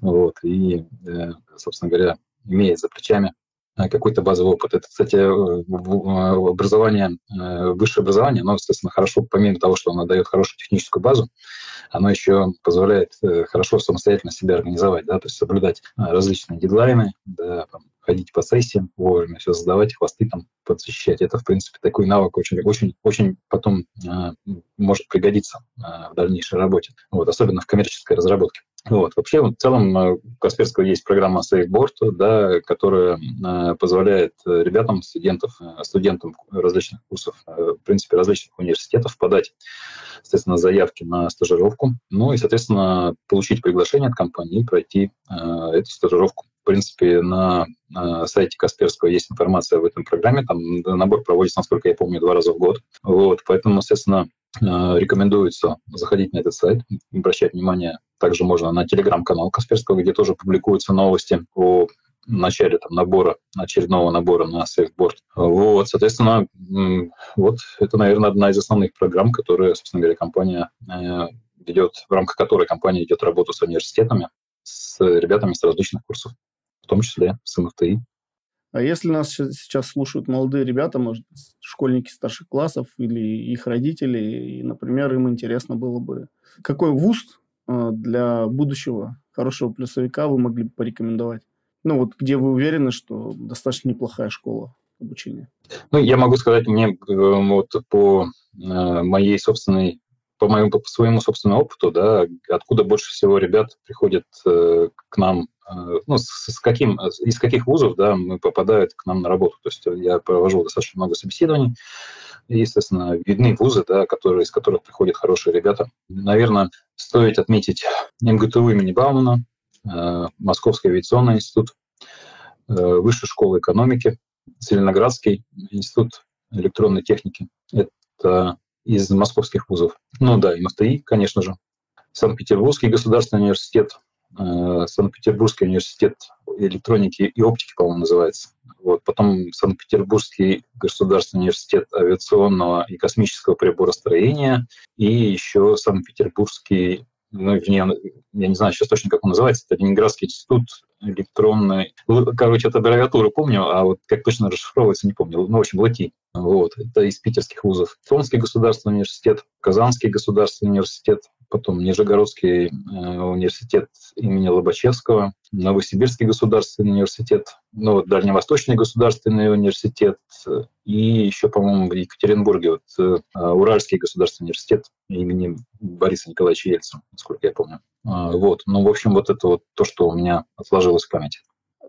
вот, и, э, собственно говоря, имеет за плечами какой-то базовый опыт. Это, кстати, образование, высшее образование, оно, естественно, хорошо, помимо того, что оно дает хорошую техническую базу, оно еще позволяет э, хорошо самостоятельно себя организовать, да, то есть соблюдать э, различные дедлайны, да, ходить по сессиям вовремя, все задавать, хвосты там подзащищать. Это, в принципе, такой навык очень, очень, очень потом э, может пригодиться э, в дальнейшей работе, вот, особенно в коммерческой разработке. Вот. Вообще, в целом, э, у Касперского есть программа SafeBoard, да, которая э, позволяет ребятам, студентов, студентам различных курсов, в принципе, различных университетов подать, соответственно, заявки на стажировку, ну и, соответственно, получить приглашение от компании и пройти эту стажировку принципе, на, на сайте Касперского есть информация об этом программе. Там набор проводится, насколько я помню, два раза в год. Вот, поэтому, естественно, э, рекомендуется заходить на этот сайт, обращать внимание. Также можно на телеграм-канал Касперского, где тоже публикуются новости о начале там, набора, очередного набора на сейфборд. Вот, соответственно, вот это, наверное, одна из основных программ, которые, собственно говоря, компания э, ведет, в рамках которой компания идет работу с университетами, с ребятами с различных курсов в том числе с МФТИ. А если нас сейчас слушают молодые ребята, может, школьники старших классов или их родители, и, например, им интересно было бы, какой вуз а, для будущего хорошего плюсовика вы могли бы порекомендовать? Ну, вот где вы уверены, что достаточно неплохая школа обучения? Ну, я могу сказать, мне э, вот по э, моей собственной по моему по своему собственному опыту, да, откуда больше всего ребят приходят э, к нам Э, ну, с, с каким, из каких вузов да, мы попадают к нам на работу. То есть я провожу достаточно много собеседований, и, естественно, видны вузы, да, которые, из которых приходят хорошие ребята. Наверное, стоит отметить МГТУ имени Баумана, э, Московский авиационный институт, э, Высшая школа экономики, Зеленоградский институт электронной техники. Это из московских вузов. Ну да, и МФТИ, конечно же. Санкт-Петербургский государственный университет, Э, Санкт-Петербургский университет электроники и оптики, по-моему, называется. Вот. Потом Санкт-Петербургский государственный университет авиационного и космического приборостроения и еще Санкт-Петербургский ну, вернее, я не знаю сейчас точно, как он называется, это Ленинградский институт электронной... Короче, это аббревиатуру помню, а вот как точно расшифровывается, не помню. Ну, в общем, ЛАТИ. Вот. Это из питерских вузов. Томский государственный университет, Казанский государственный университет, потом Нижегородский э, университет имени Лобачевского, Новосибирский государственный университет, ну, Дальневосточный государственный университет и еще, по-моему, в Екатеринбурге вот, э, Уральский государственный университет имени Бориса Николаевича Ельцина, насколько я помню. А, вот. Ну, в общем, вот это вот то, что у меня отложилось в памяти.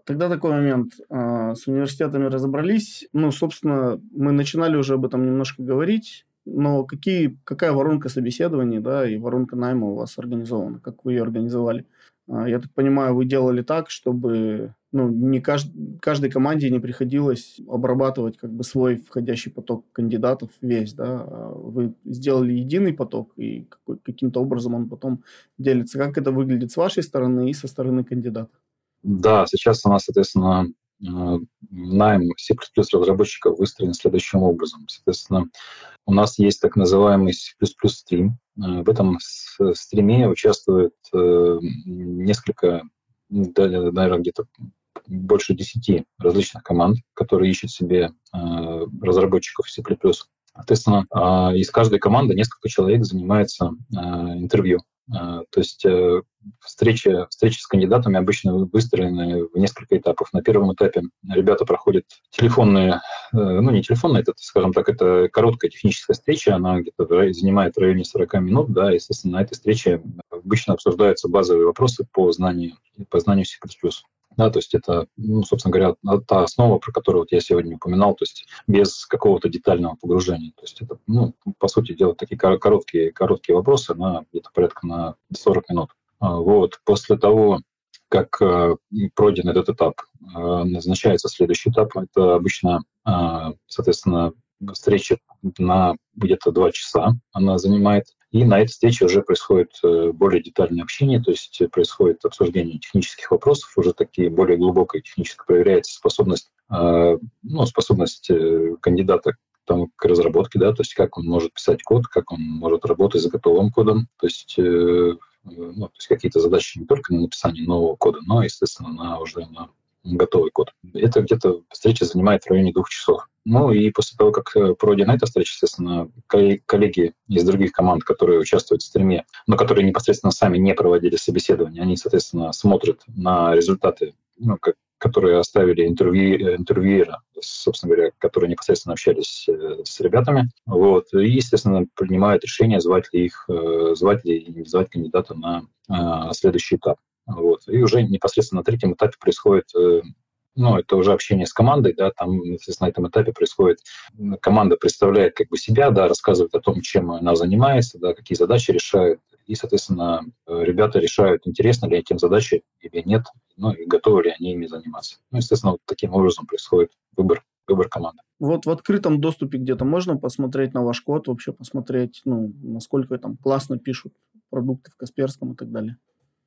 Тогда такой момент. А, с университетами разобрались. Ну, собственно, мы начинали уже об этом немножко говорить. Но какие, какая воронка собеседований да, и воронка найма у вас организована? Как вы ее организовали? А, я так понимаю, вы делали так, чтобы ну, не кажд... каждой команде не приходилось обрабатывать как бы свой входящий поток кандидатов весь, да, вы сделали единый поток, и каким-то образом он потом делится. Как это выглядит с вашей стороны и со стороны кандидата? Да, сейчас у нас, соответственно, э, найм C++ разработчиков выстроен следующим образом. Соответственно, у нас есть так называемый C++ стрим. Э, в этом стриме участвует э, несколько, наверное, где-то больше 10 различных команд, которые ищут себе разработчиков C++. Соответственно, из каждой команды несколько человек занимается интервью То есть встречи, встречи с кандидатами обычно выстроены в несколько этапов. На первом этапе ребята проходят телефонные, ну не телефонные, это, скажем так, это короткая техническая встреча, она где-то занимает в районе 40 минут, да, естественно, на этой встрече обычно обсуждаются базовые вопросы по знанию, по знанию C++. Да, то есть это, ну, собственно говоря, та основа, про которую вот я сегодня упоминал, то есть без какого-то детального погружения. То есть это, ну, по сути дела, такие короткие, короткие вопросы на где-то порядка на 40 минут. А, вот. После того, как э, пройден этот этап, э, назначается следующий этап. Это обычно, э, соответственно, встреча на где-то два часа она занимает. И на этой встрече уже происходит э, более детальное общение, то есть происходит обсуждение технических вопросов, уже такие более глубокая технически проверяется способность, э, ну, способность э, кандидата там, к разработке, да, то есть как он может писать код, как он может работать с готовым кодом, то есть, ну, то есть какие-то задачи не только на написание нового кода, но, естественно, на уже на готовый код. Это где-то встреча занимает в районе двух часов. Ну и после того, как э, пройдена эта встреча, естественно, коллеги из других команд, которые участвуют в стриме, но которые непосредственно сами не проводили собеседование, они, соответственно, смотрят на результаты, ну, как, которые оставили интервью, интервьюера, собственно говоря, которые непосредственно общались э, с ребятами. Вот, и, естественно, принимают решение, звать ли их, э, звать ли не звать кандидата на следующий этап. Вот. И уже непосредственно на третьем этапе происходит э, ну, это уже общение с командой, да, там, на этом этапе происходит, команда представляет как бы себя, да, рассказывает о том, чем она занимается, да, какие задачи решает, и, соответственно, э, ребята решают, интересно ли этим задачи или нет, ну, и готовы ли они ими заниматься. Ну, естественно, вот таким образом происходит выбор, выбор команды. Вот в открытом доступе где-то можно посмотреть на ваш код, вообще посмотреть, ну, насколько там классно пишут продукты в Касперском и так далее.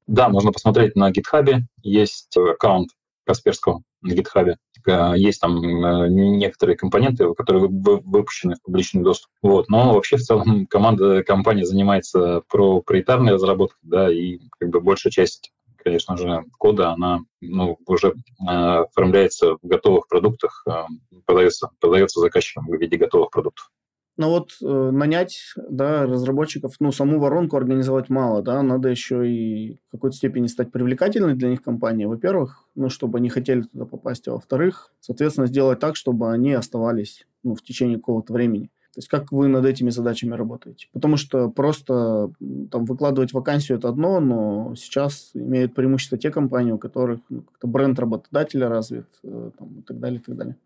Да, можно посмотреть на GitHub. Есть аккаунт Касперского на GitHub. Э, есть там э, некоторые компоненты, которые выпущены в публичный доступ. Вот. Но вообще в целом команда, компания занимается проприетарной разработкой, да, и как бы большая часть конечно же, кода, она ну, уже э, оформляется в готовых продуктах, э, продается, продается заказчикам в виде готовых продуктов. Но вот э, нанять да, разработчиков, ну, саму воронку организовать мало, да, надо еще и в какой-то степени стать привлекательной для них компанией, во-первых, ну, чтобы они хотели туда попасть, а во-вторых, соответственно, сделать так, чтобы они оставались ну, в течение какого-то времени. То есть как вы над этими задачами работаете? Потому что просто там выкладывать вакансию это одно, но сейчас имеют преимущество те компании, у которых ну, бренд работодателя развит э, там, и так далее, и так далее.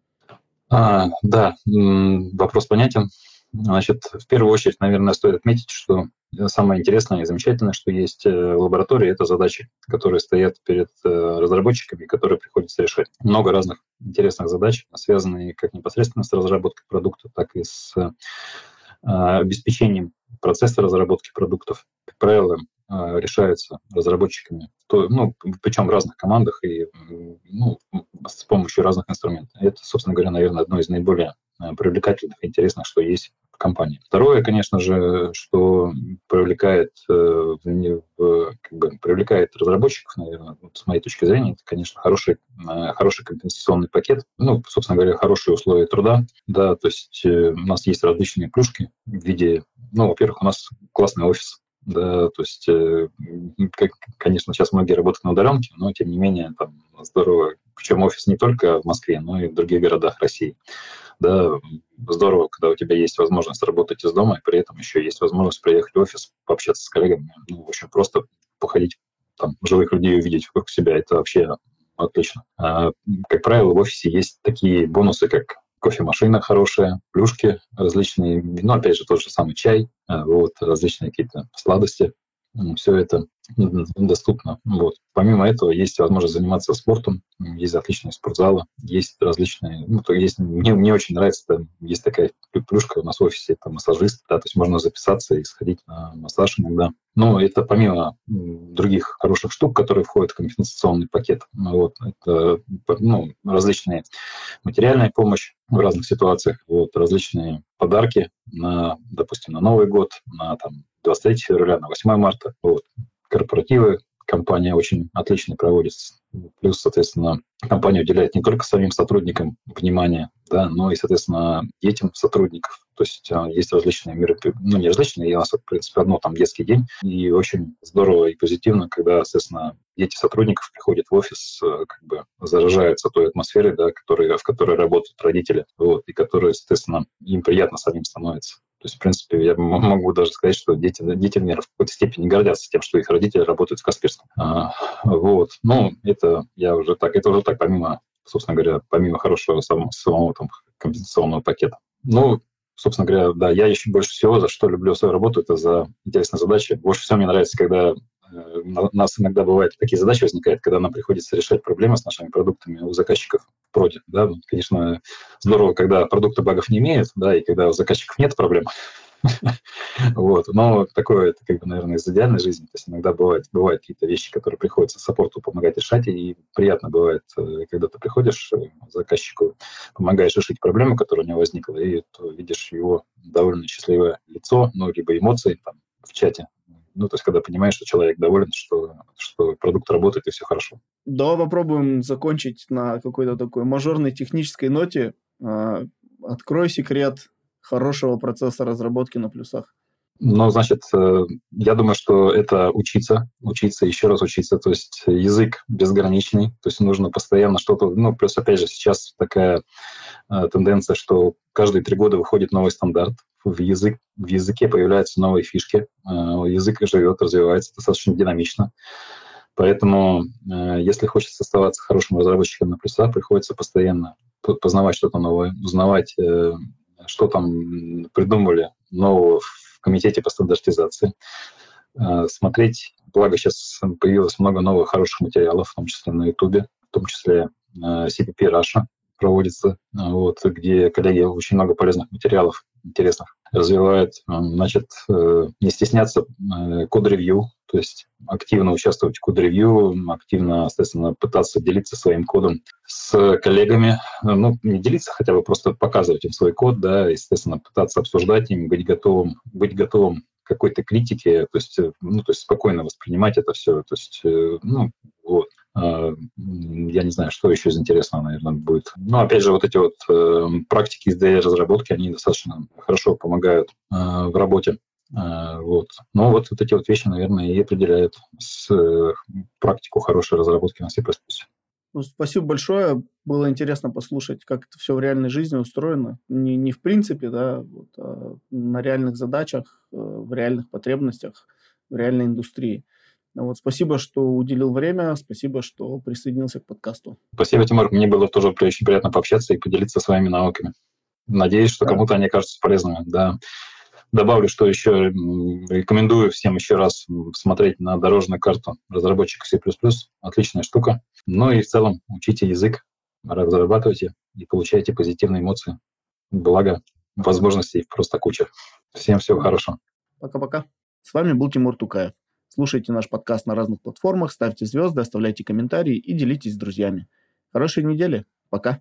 А, да, вопрос понятен. Значит, в первую очередь, наверное, стоит отметить, что самое интересное и замечательное, что есть э, лаборатории, это задачи, которые стоят перед э, разработчиками, которые приходится решать. Много разных интересных задач, связанные как непосредственно с разработкой продукта, так и с э, обеспечением процесса разработки продуктов. Как правило, решаются разработчиками, то, ну, причем в разных командах и ну, с помощью разных инструментов. Это, собственно говоря, наверное, одно из наиболее привлекательных и интересных, что есть компании. Второе, конечно же, что привлекает, э, как бы, привлекает разработчиков, наверное, вот с моей точки зрения, это, конечно, хороший, э, хороший компенсационный пакет, ну, собственно говоря, хорошие условия труда, да, то есть э, у нас есть различные плюшки в виде, ну, во-первых, у нас классный офис, да, то есть, как, конечно, сейчас многие работают на удаленке, но тем не менее там здорово, причем офис не только в Москве, но и в других городах России да, здорово, когда у тебя есть возможность работать из дома, и при этом еще есть возможность приехать в офис, пообщаться с коллегами, ну, в общем, просто походить, там, живых людей увидеть вокруг себя, это вообще отлично. А, как правило, в офисе есть такие бонусы, как кофемашина хорошая, плюшки различные, ну, опять же, тот же самый чай, а, вот, различные какие-то сладости, все это доступно. Вот. Помимо этого, есть возможность заниматься спортом, есть отличные спортзалы, есть различные, ну, то есть мне, мне очень нравится, там, есть такая плюшка у нас в офисе, это массажист, да, то есть можно записаться и сходить на массаж иногда. Но это помимо других хороших штук, которые входят в компенсационный пакет. Вот, это ну, различные материальная помощь в разных ситуациях, вот, различные подарки на, допустим, на Новый год, на там, 23 февраля, на 8 марта. Вот корпоративы, компания очень отлично проводится. Плюс, соответственно, компания уделяет не только самим сотрудникам внимание, да, но и, соответственно, детям сотрудников. То есть а, есть различные мероприятия, ну, не различные, у нас, в принципе, одно там детский день, и очень здорово и позитивно, когда, соответственно, дети сотрудников приходят в офис, э, как бы заражаются той атмосферой, да, который, в которой работают родители, вот, и которые, соответственно, им приятно самим становится. То есть, в принципе, я могу даже сказать, что дети, дети, наверное, в какой-то степени гордятся тем, что их родители работают в Касперском. А, вот. Ну, это я уже так, это уже так, помимо, собственно говоря, помимо хорошего самого, самого там компенсационного пакета. Ну, собственно говоря, да, я еще больше всего, за что люблю свою работу, это за интересные задачи. Больше всего мне нравится, когда у нас иногда бывают такие задачи возникают, когда нам приходится решать проблемы с нашими продуктами у заказчиков в проде. Да? Конечно, здорово, когда продукты багов не имеют, да, и когда у заказчиков нет проблем. Вот. Но такое, это, как бы, наверное, из идеальной жизни. То есть иногда бывает, бывают какие-то вещи, которые приходится саппорту помогать решать, и приятно бывает, э, когда ты приходишь э, заказчику, помогаешь решить проблему, которая у него возникла, и видишь его довольно счастливое лицо, ну, либо эмоции там, в чате, ну, то есть, когда понимаешь, что человек доволен, что, что продукт работает и все хорошо. Давай попробуем закончить на какой-то такой мажорной технической ноте. А, открой секрет хорошего процесса разработки на плюсах. Ну, значит, э, я думаю, что это учиться, учиться, еще раз учиться. То есть язык безграничный, то есть нужно постоянно что-то... Ну, плюс, опять же, сейчас такая э, тенденция, что каждые три года выходит новый стандарт в, язык, в языке появляются новые фишки, э, язык живет, развивается достаточно динамично. Поэтому, э, если хочется оставаться хорошим разработчиком на плюсах, приходится постоянно познавать что-то новое, узнавать, э, что там придумали нового в комитете по стандартизации, смотреть, благо сейчас появилось много новых хороших материалов, в том числе на YouTube, в том числе CPP Russia, проводится, вот, где коллеги очень много полезных материалов интересных развивают. Значит, э, не стесняться э, код-ревью, то есть активно участвовать в код-ревью, активно, соответственно, пытаться делиться своим кодом с коллегами, ну, не делиться, хотя бы просто показывать им свой код, да, естественно, пытаться обсуждать им, быть готовым, быть готовым какой-то критике, то есть, э, ну, то есть спокойно воспринимать это все, то есть, ну, вот. А, я не знаю, что еще из интересного, наверное, будет. Но, опять же, вот эти вот э, практики из разработки, они достаточно хорошо помогают э, в работе. Э, вот. Но вот, вот эти вот вещи, наверное, и определяют с, э, практику хорошей разработки на C++. Ну, спасибо большое. Было интересно послушать, как это все в реальной жизни устроено. Не, не в принципе, да, вот, а на реальных задачах, э, в реальных потребностях, в реальной индустрии. Вот, спасибо, что уделил время, спасибо, что присоединился к подкасту. Спасибо, Тимур. Мне было тоже очень приятно пообщаться и поделиться своими науками. Надеюсь, что да. кому-то они кажутся полезными. Да. Добавлю, что еще рекомендую всем еще раз смотреть на дорожную карту разработчика C++. Отличная штука. Ну и в целом учите язык, разрабатывайте и получайте позитивные эмоции. Благо, возможностей просто куча. Всем всего хорошего. Пока-пока. С вами был Тимур Тукаев. Слушайте наш подкаст на разных платформах, ставьте звезды, оставляйте комментарии и делитесь с друзьями. Хорошей недели. Пока.